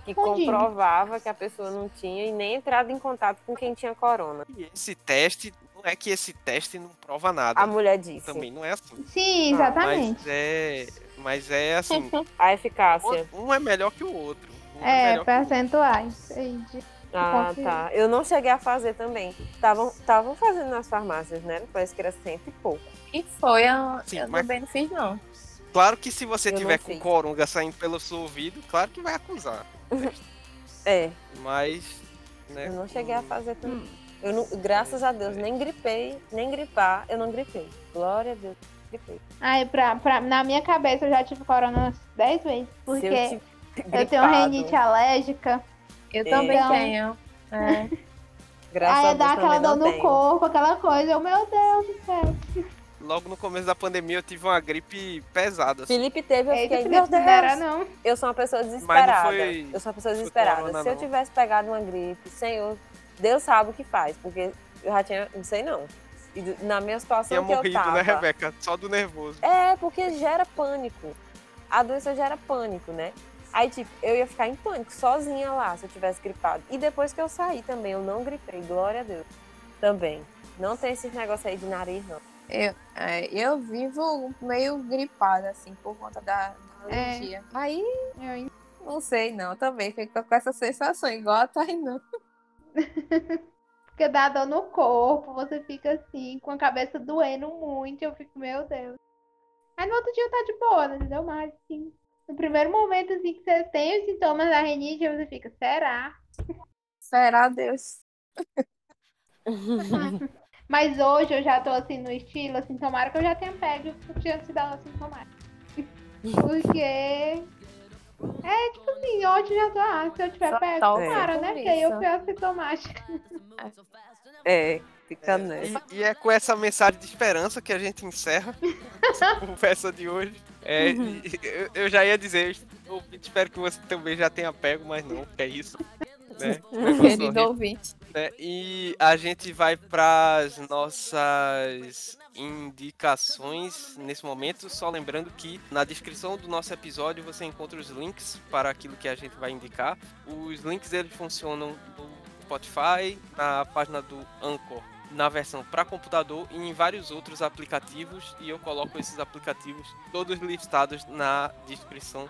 Que, comprovava que a pessoa não tinha e nem entrado em contato com quem tinha corona. E esse teste, não é que esse teste não prova nada. A mulher disse. Também não é assim. Sim, Ah, exatamente. Mas é, mas é assim, A eficácia. um é melhor que o outro. Um É, melhor que o outro. percentuais. Ah, tá. Eu não cheguei a fazer também. Estavam fazendo nas farmácias, né? Parece que era cento e pouco. E foi, eu, Sim, eu mas- também não fiz, não. Claro que se você Eu tiver com fiz. coronga saindo pelo seu ouvido, claro que vai acusar. É, Mas, né? eu não cheguei a fazer também. Eu não, graças a Deus, nem gripei, nem gripar, eu não gripei. Glória a Deus, gripei. Aí, pra, pra, na minha cabeça, eu já tive corona umas 10 vezes. Porque eu, eu, tenho rinite alérgica. Eu É. também Então- tenho. É. Graças aí a Deus dá aquela dor no tenho. corpo, aquela coisa. Eu, meu Deus do céu. Logo no começo da pandemia eu tive uma gripe pesada. assim. Felipe teve, eu Eita, fiquei, meu Deus, não era não. eu sou uma pessoa desesperada. foi- eu sou uma pessoa desesperada. corona, Se eu não. tivesse pegado uma gripe, Senhor, Deus sabe o que faz, porque eu já tinha, não sei não. E na minha situação Tinha que eu morrido, tava. né, Rebeca? Só do nervoso. É, porque gera pânico. A doença gera pânico, né? Aí, tipo, eu ia ficar em pânico, sozinha lá, se eu tivesse gripado. E depois que eu saí também, eu não gripei, glória a Deus. Também. Não tem esses negócios aí de nariz, não. Eu, é, eu vivo meio gripada, assim, por conta da, da É. alergia. Aí, Eu- não sei não, também fico com essa sensação, igual a Tainá. Porque dá dor no corpo, você fica assim, com a cabeça doendo muito. Eu fico, meu Deus. Aí no outro dia tá de boa, né, entendeu? Mas, assim, no primeiro momento, assim, que você tem os sintomas da rinite, você fica, será? Será Deus? Mas hoje eu já tô assim no estilo, assim, tomara que eu já tenha pego dado assim, tomara. Porque. É, tipo assim, hoje já tô, ah, se eu tiver Só pego, tomara, por né? Porque aí eu fui assintomática. É, fica nessa. E, e é com essa mensagem de esperança que a gente encerra essa conversa de hoje. É, Uhum. eu, eu já ia dizer, eu espero que você também já tenha pego, mas não, que é isso. Né? Querido ouvinte. né? E a gente vai para as nossas indicações nesse momento. Só lembrando que na descrição do nosso episódio você encontra os links para aquilo que a gente vai indicar. Os links eles funcionam no Spotify, na página do Anchor, na versão para computador e em vários outros aplicativos. E eu coloco esses aplicativos todos listados na descrição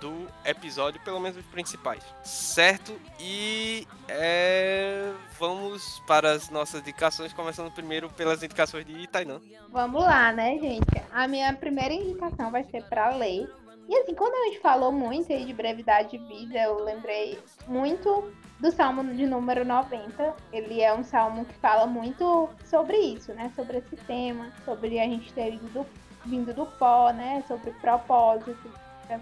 do episódio, pelo menos os principais. Certo? E é, vamos para as nossas indicações, começando primeiro pelas indicações de Tainan. Vamos lá, né, gente? A minha primeira indicação vai ser pra ler. E assim, quando a gente falou muito aí de brevidade de vida, eu lembrei muito do Salmo de número 90. Ele é um salmo que fala muito sobre isso, né? Sobre esse tema, sobre a gente ter vindo do, vindo do pó, né? Sobre propósito,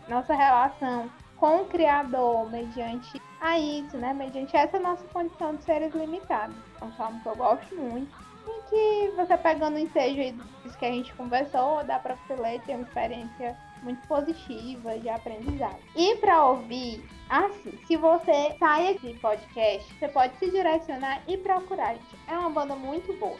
nossa relação com o Criador, mediante a isso, né? Mediante essa nossa condição de seres limitados. É um salmo que eu gosto muito. E que você pegando o ensejo aí disso que a gente conversou, dá pra você ler ter uma experiência muito positiva de aprendizado. E pra ouvir, assim, se você sai aqui do podcast, você pode se direcionar e procurar. gente. É uma banda muito boa.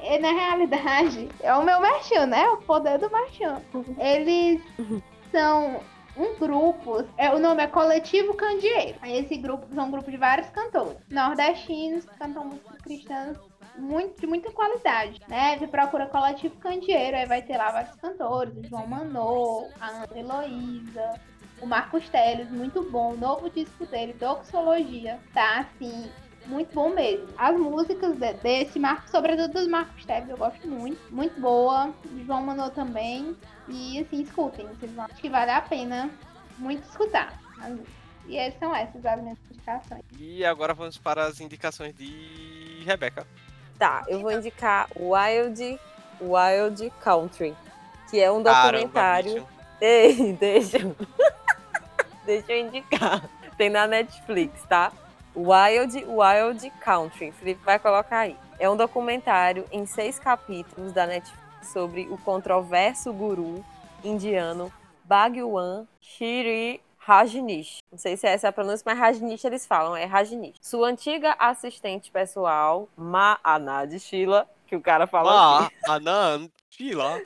E na realidade, é o meu merchan, né? O poder do merchan. Eles são um grupo, é, o nome é Coletivo Candeeiro. Aí Esse grupo são um grupo de vários cantores nordestinos que cantam músicas cristãs muito, de muita qualidade, né? Você procura Coletivo Candeeiro, aí vai ter lá vários cantores, o João Manô, a Ana Heloísa, o Marcos Teles, muito bom. O novo disco dele, Doxologia, tá assim, muito bom mesmo. As músicas de- desse Marcos, sobretudo dos Marcos Teles, eu gosto muito. Muito boa. O João Manô também. E assim, escutem, vocês vão acho que vale a pena muito escutar. E essas são essas as minhas indicações. E agora vamos para as indicações de Rebeca. Tá, eu vou indicar Wild Wild Country, que é um Caramba, documentário. bicho. Ei, deixa. deixa eu indicar. Tem na Netflix, tá? Wild Wild Country. Felipe vai colocar aí. É um documentário em seis capítulos da Netflix sobre o controverso guru indiano Bhagwan Shri Rajneesh. Não sei se é essa a pronúncia, mas Rajneesh eles falam, é Rajneesh. Sua antiga assistente pessoal, Ma Anad Sheila, que o cara fala assim. Ah, Anan, Sheila.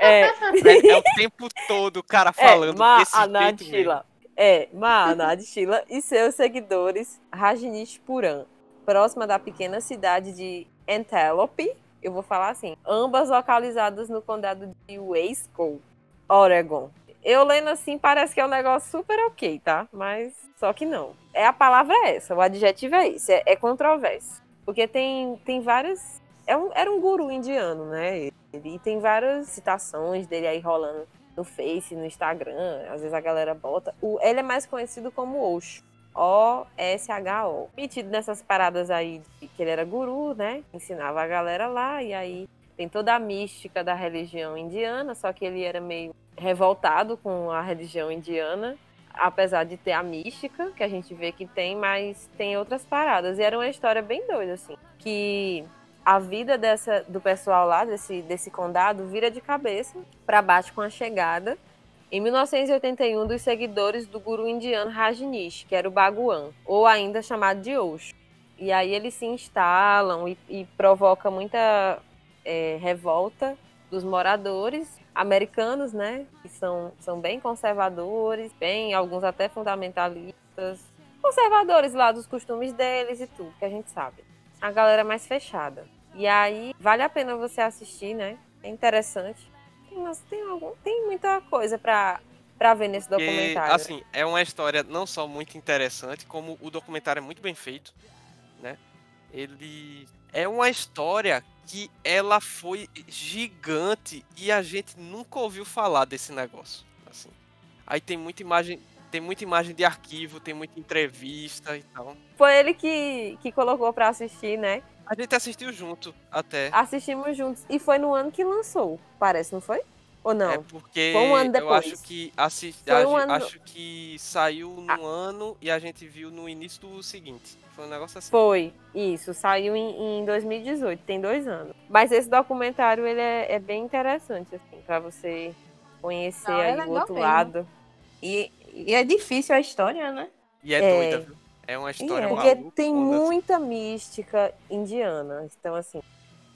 É, É, é o tempo todo o cara falando é, Ma desse Anad jeito Sheila. É, Ma Anad Sheila e seus seguidores Rajneesh Puran, próxima da pequena cidade de Antelope, eu vou falar assim, ambas localizadas no condado de Wasco, Oregon. Eu lendo assim parece que é um negócio super ok, tá? Mas só que não. É a palavra é essa, o adjetivo é esse, é, é controverso. Porque tem, tem várias. É um, era um guru indiano, né? E tem várias citações dele aí rolando no Face, no Instagram. Às vezes a galera bota. O, ele é mais conhecido como Osho. O-S-H-O. Metido nessas paradas aí de que ele era guru, né? Ensinava a galera lá. E aí tem toda a mística da religião indiana, só que ele era meio revoltado com a religião indiana, apesar de ter a mística, que a gente vê que tem, mas tem outras paradas. E era uma história bem doida, assim, que a vida dessa, do pessoal lá, desse, desse condado, vira de cabeça para baixo com a chegada, em 1981, dos seguidores do guru indiano Rajneesh, que era o Bhagwan, ou ainda chamado de Osho. E aí eles se instalam e, e provoca muita é, revolta dos moradores americanos, né? Que são, são bem conservadores, bem, alguns até fundamentalistas, conservadores lá dos costumes deles e tudo, que a gente sabe. A galera mais fechada. E aí, vale a pena você assistir, né? É interessante. Tem, mas tem, algum, tem muita coisa pra, pra ver nesse Porque, documentário. assim, é uma história não só muito interessante, como o documentário é muito bem feito, né? Ele é uma história que ela foi gigante e a gente nunca ouviu falar desse negócio, assim. Aí tem muita imagem, tem muita imagem de arquivo, tem muita entrevista e tal. Foi ele que, que colocou pra assistir, né? A gente assistiu junto até. Assistimos juntos. E foi no ano que lançou, parece, não foi? Ou não? É porque Foi um ano eu depois. acho que assi- Foi a um ano- Ah. acho que saiu no ano e a gente viu no início do seguinte. Foi um negócio assim. Foi, isso, saiu em, em 2018, tem dois anos. Mas esse documentário, ele é, é bem interessante, assim, pra você conhecer Não, é aí o legal outro mesmo. lado. E, e é difícil a história, né? E é, É. doida, viu? É uma história Porque maluca. tem muita mística indiana, então assim,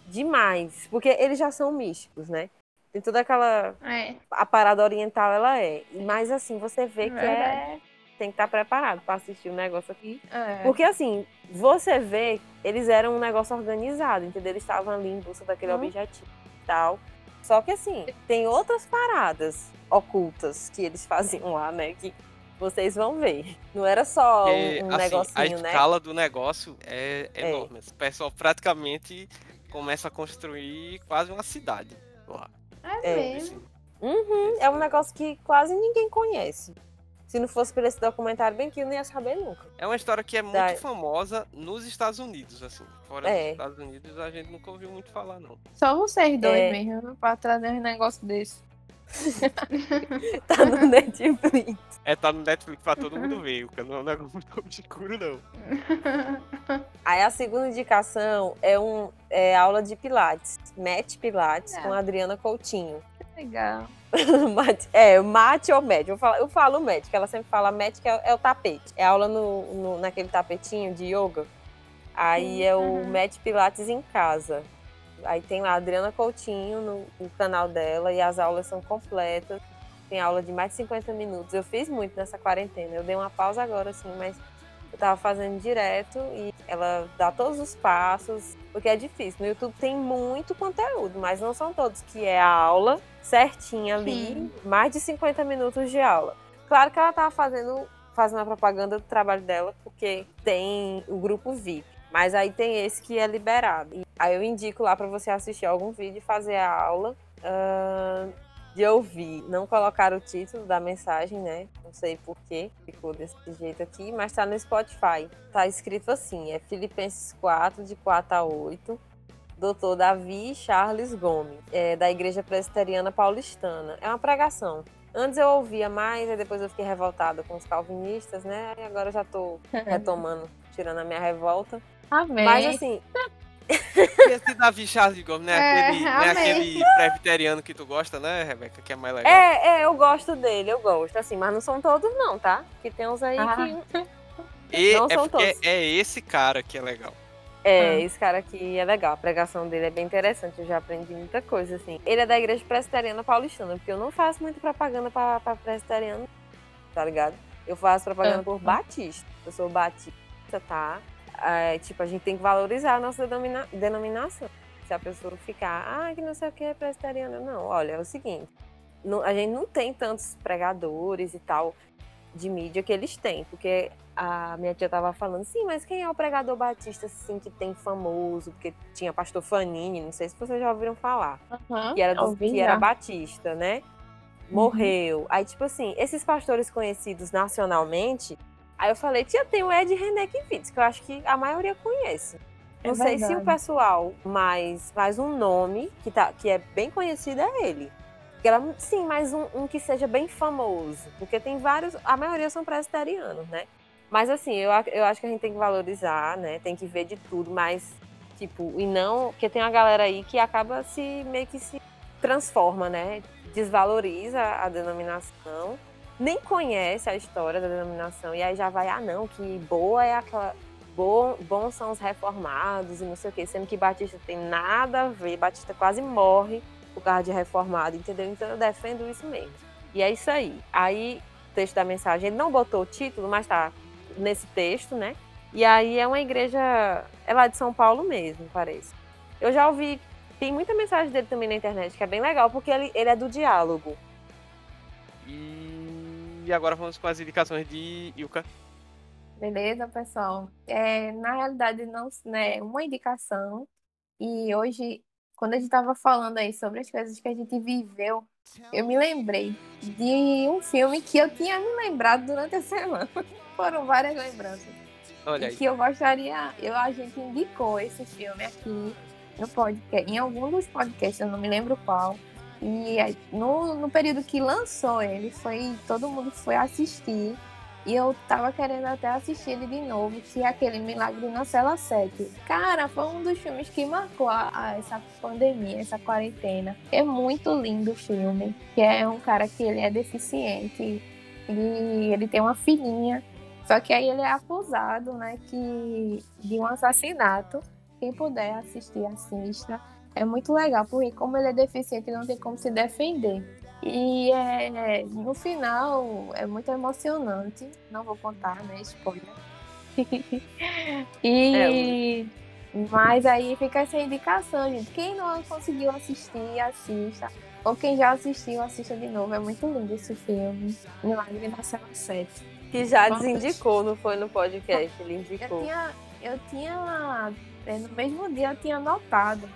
demais. Porque eles já são místicos, né? Tem toda aquela... É, A parada oriental, ela é. Mas assim, você vê que é, verdade. tem que estar preparado pra assistir o negócio aqui. É. Porque assim, você vê, eles eram um negócio organizado, entendeu? Eles estavam ali em busca daquele Uhum. objetivo e tal. Só que assim, tem outras paradas ocultas que eles faziam lá, né? Que vocês vão ver. Não era só um, um assim, a negocinho, né? escala do negócio é É. enorme. O pessoal praticamente começa a construir quase uma cidade lá. É, É. mesmo. Uhum, é um negócio que quase ninguém conhece. Se não fosse por esse documentário bem que eu não ia saber nunca. É uma história que é muito Da- famosa nos Estados Unidos, assim. Fora É. dos Estados Unidos a gente nunca ouviu muito falar, não. Só vocês dois É. mesmo, pra trazer um negócio desse. Tá no Netflix. É, tá no Netflix pra todo mundo ver, porque não é muito obscuro, não. Aí a segunda indicação é um é aula de Pilates. Mete Pilates É. com a Adriana Coutinho. Legal. Mate- é, mate ou mete. Eu falo, eu falo mete, que ela sempre fala mete, que é, é o tapete. É aula no, no- naquele tapetinho de yoga. Aí é o Uhum. Mete Pilates em casa. Aí tem lá a Adriana Coutinho no, no canal dela e as aulas são completas. Tem aula de mais de 50 minutos. Eu fiz muito nessa quarentena. Eu dei uma pausa agora, assim, mas eu tava fazendo direto e ela dá todos os passos, porque é difícil. No YouTube tem muito conteúdo, mas não são todos que é a aula certinha ali, Sim. mais de 50 minutos de aula. Claro que ela tava fazendo, fazendo a propaganda do trabalho dela, porque tem o grupo VIP. Mas aí tem esse que é liberado. E aí eu indico lá para você assistir algum vídeo e fazer a aula. Ahn, de ouvir. Não colocar o título da mensagem, né? Não sei por que ficou desse jeito aqui, mas tá no Spotify. Tá escrito assim: é Filipenses 4, de 4 a 8. Doutor Davi Charles Gomes, é, da Igreja Presbiteriana Paulistana. É uma pregação. Antes eu ouvia mais, aí depois eu fiquei revoltada com os calvinistas, né? E agora eu já tô retomando, tirando a minha revolta. Amém. Mas assim, Esse Davi Charles Gomes, né? É, aquele, né? aquele presbiteriano que tu gosta, né, Rebeca? Que é mais legal. é, é, eu gosto dele, eu gosto, assim, mas não são todos não, tá? Que tem uns aí Ah. que E não é são todos. é esse cara que é legal. É, Ah. esse cara aqui é legal. A pregação dele é bem interessante. Eu já aprendi muita coisa, assim. Ele é da igreja presbiteriana paulistana, porque eu não faço muito propaganda pra, pra presbiteriano, tá ligado? Eu faço propaganda Ah. por batista. Eu sou batista, tá? É, tipo, a gente tem que valorizar a nossa denomina- denominação. Se a pessoa ficar, ah, que não sei o que é presbiteriana. Não, olha, é o seguinte. não- a gente não tem tantos pregadores e tal de mídia que eles têm, porque a minha tia tava falando, sim, mas quem é o pregador batista assim que tem famoso? Porque tinha pastor Fanini, não sei se vocês já ouviram falar, Aham, que era, do- que era batista, né? Morreu. Aí, tipo assim, esses pastores conhecidos nacionalmente, aí eu falei, tia, tem o Ed René Kivitz, que eu acho que a maioria conhece. É Não sei se o pessoal mais faz um nome que, tá, que é bem conhecido é ele. Ela- sim, mas um, um que seja bem famoso. Porque tem vários. A maioria são presbiterianos, né? Mas assim, eu, eu acho que a gente tem que valorizar, né? Tem que ver de tudo, mas, tipo, e não. Porque tem uma galera aí que acaba se meio que se transforma, né? Desvaloriza a denominação, nem conhece a história da denominação, e aí já vai, ah, não, que boa é aquela bom, bons são os reformados e não sei o quê, sendo que Batista tem nada a ver, Batista quase morre por causa de reformado, entendeu? Então eu defendo isso mesmo. E é isso aí. Aí, o texto da mensagem, ele não botou o título, mas tá nesse texto, né? E aí é uma igreja, é lá de São Paulo mesmo, parece. Eu já ouvi, tem muita mensagem dele também na internet, que é bem legal, porque ele, ele é do diálogo. E agora vamos com as indicações de Ilka. Beleza, pessoal? É, na realidade, não, né, uma indicação. E hoje, quando a gente estava falando aí sobre as coisas que a gente viveu, eu me lembrei de um filme que eu tinha me lembrado durante a semana. Foram várias lembranças. Olha E aí. que eu gostaria, eu, a gente indicou esse filme aqui no podcast, em algum dos podcasts, eu não me lembro qual. E no, no período que lançou ele, foi todo mundo foi assistir. E eu tava querendo até assistir ele de novo, que é aquele Milagre na Cela 7. Cara, foi um dos filmes que marcou a, a essa pandemia, essa quarentena. É muito lindo o filme, que é um cara que ele é deficiente, e ele tem uma filhinha só que aí ele é acusado, né, que de um assassinato. Quem puder assistir, assista. É muito legal, porque como ele é deficiente, não tem como se defender. E é, no final é muito emocionante. Não vou contar, né? Spoiler. e mas aí fica essa indicação, gente. Quem não conseguiu assistir, assista. Ou quem já assistiu, assista de novo. É muito lindo esse filme. Milagre na Cela 7. Que já desindicou, não foi no podcast, ele Eu indicou. tinha, eu tinha, é, no mesmo dia eu tinha anotado.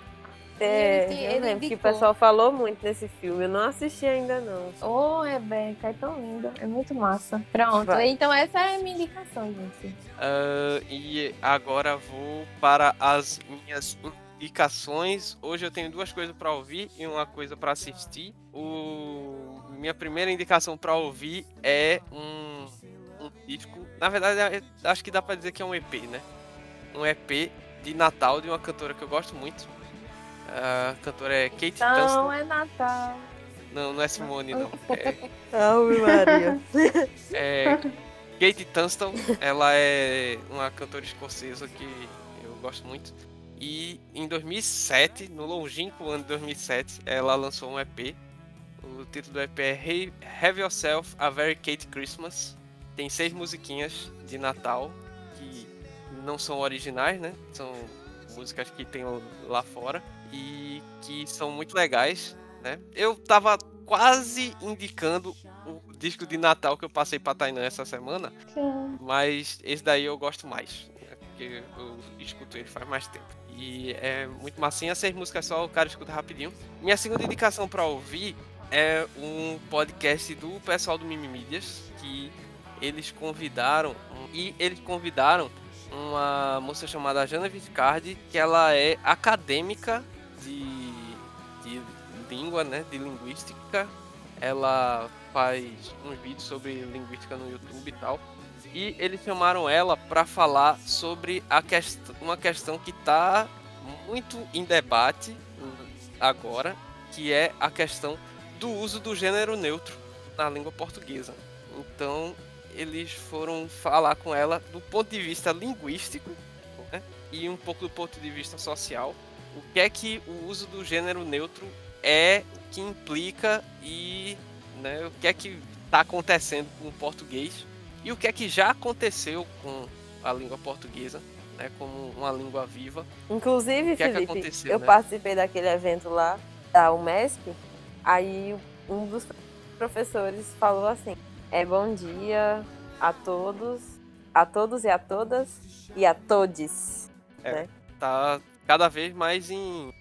É, Ele- eu ele lembro que o pessoal falou muito desse filme, eu não assisti ainda não. Ô, Rebeca, é tão lindo, é muito massa. Pronto, Vai. então essa é a minha indicação, gente. Ah, e agora vou para as minhas indicações. Hoje eu tenho duas coisas para ouvir e uma coisa para assistir. O minha primeira indicação para ouvir é um, um disco. Na verdade, é- acho que dá para dizer que é um EP, né? Um EP de Natal de uma cantora que eu gosto muito. A cantora é Kate Tunstall. é Natal. Não, não é Simone, não. É, Ave Maria. É, Kate Tunstall, ela é uma cantora escocesa que eu gosto muito. E em 2007, no longínquo ano de 2007, ela lançou um EP. O título do EP é Hey- Have Yourself a Very Kate Christmas. Tem seis musiquinhas de Natal que não são originais, né? São músicas que tem lá fora e que são muito legais, né? Eu tava quase indicando o disco de Natal que eu passei pra Tainan essa semana, mas esse daí eu gosto mais, né? porque eu escuto ele faz mais tempo. E é muito massinha, seis músicas só, o cara escuta rapidinho. Minha segunda indicação pra ouvir é um podcast do pessoal do Mimimídias que eles convidaram e eles convidaram uma moça chamada Jana Viscardi, que ela é acadêmica de, de língua, né, de linguística. Ela faz uns vídeos sobre linguística no YouTube e tal. E eles chamaram ela para falar sobre a quest uma questão que está muito em debate agora, que é a questão do uso do gênero neutro na língua portuguesa. Então, eles foram falar com ela do ponto de vista linguístico né, e um pouco do ponto de vista social. O que é que o uso do gênero neutro é, o que implica e né, o que é que está acontecendo com o português e o que é que já aconteceu com a língua portuguesa, né, como uma língua viva. Inclusive, que Felipe, é eu né? participei daquele evento lá da UMESP, aí um dos professores falou assim: é bom dia a todos, a todos e a todas e a todes. É, né? Tá cada vez mais em,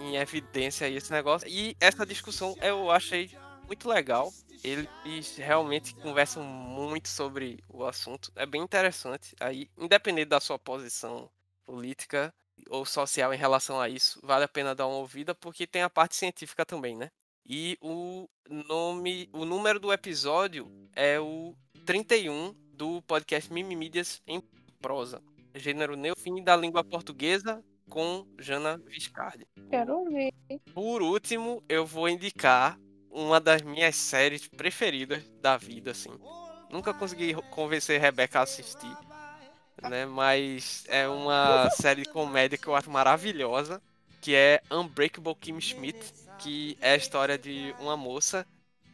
em, em evidência esse negócio. E essa discussão eu achei muito legal. Eles realmente conversam muito sobre o assunto. É bem interessante. Aí, independente da sua posição política ou social em relação a isso, vale a pena dar uma ouvida porque tem a parte científica também, né? E o nome, o número do episódio é o 31 do podcast Mimimídias em prosa. Gênero neofim da língua portuguesa com Jana Viscardi. Quero ver. Por último, eu vou indicar uma das minhas séries preferidas da vida, assim. Nunca consegui convencer Rebeca a assistir, né? Mas é uma série de comédia que eu acho maravilhosa, que é Unbreakable Kim Schmidt que é a história de uma moça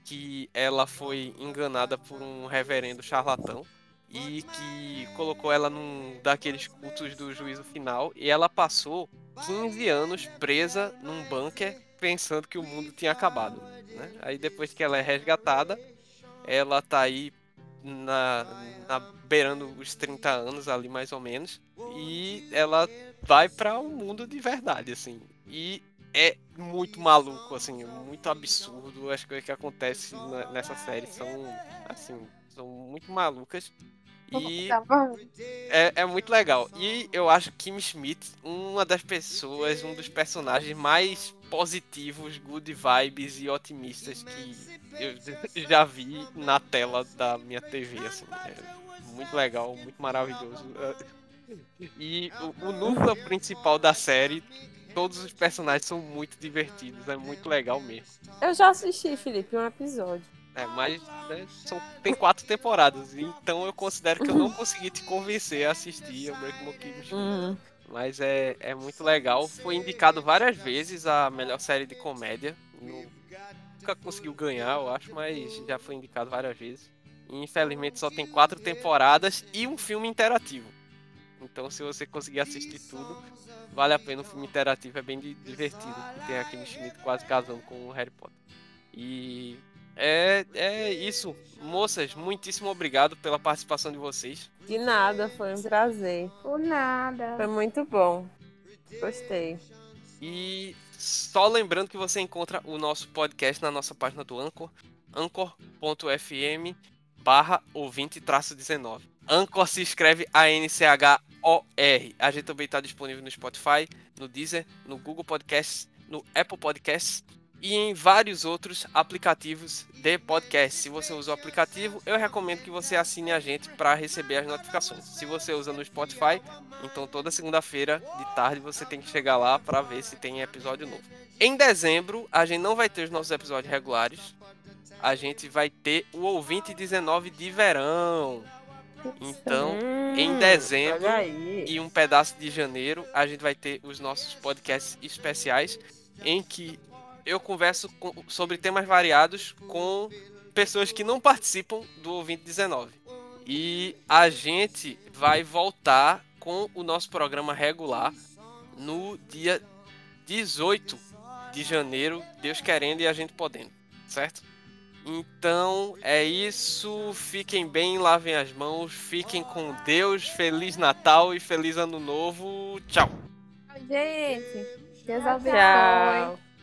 que ela foi enganada por um reverendo charlatão e que colocou ela num daqueles cultos do juízo final e ela passou 15 anos presa num bunker pensando que o mundo tinha acabado, né? Aí depois que ela é resgatada, ela tá aí na, na beirando os 30 anos ali mais ou menos e ela vai para o um mundo de verdade assim. E é muito maluco, assim, muito absurdo. As coisas que acontecem nessa série são, assim, são muito malucas. E é, é muito legal. E eu acho Kim Schmidt uma das pessoas, um dos personagens mais positivos, good vibes e otimistas que eu já vi na tela da minha TV, assim. É muito legal, muito maravilhoso. E o, o núcleo principal da série todos os personagens são muito divertidos, é muito legal mesmo. Eu já assisti, Felipe, um episódio. É, mas né, são, tem quatro temporadas, então eu considero que eu não consegui te convencer a assistir o Break uhum. Mas é, é muito legal. Foi indicado várias vezes a melhor série de comédia. Nunca conseguiu ganhar, eu acho, mas já foi indicado várias vezes. E, infelizmente só tem quatro temporadas e um filme interativo. Então, se você conseguir assistir tudo, vale a pena. O filme interativo é bem divertido. Tem aquele Schmidt quase casando com o Harry Potter. E é, é isso. Moças, muitíssimo obrigado pela participação de vocês. De nada, foi um prazer. Por nada. Foi muito bom. Gostei. E só lembrando que você encontra o nosso podcast na nossa página do Anchor, anchor.fm barra ouvinte 19. Anchor se escreve A-N-C-H-O-R. A gente também está disponível no Spotify, no Deezer, no Google Podcasts, no Apple Podcasts e em vários outros aplicativos de podcast. Se você usa o aplicativo, eu recomendo que você assine a gente para receber as notificações. Se você usa no Spotify, então toda segunda-feira de tarde você tem que chegar lá para ver se tem episódio novo. Em dezembro, a gente não vai ter os nossos episódios regulares. A gente vai ter o ouvinte 19 de verão. Então, hum, em dezembro e um pedaço de janeiro, a gente vai ter os nossos podcasts especiais em que eu converso com, sobre temas variados com pessoas que não participam do Ouvinte 19. E a gente vai voltar com o nosso programa regular no dia 18 de janeiro, Deus querendo e a gente podendo, certo? Então é isso. Fiquem bem, lavem as mãos, fiquem com Deus. Feliz Natal e feliz Ano Novo. Tchau. Gente, Deus abençoe. Tchau.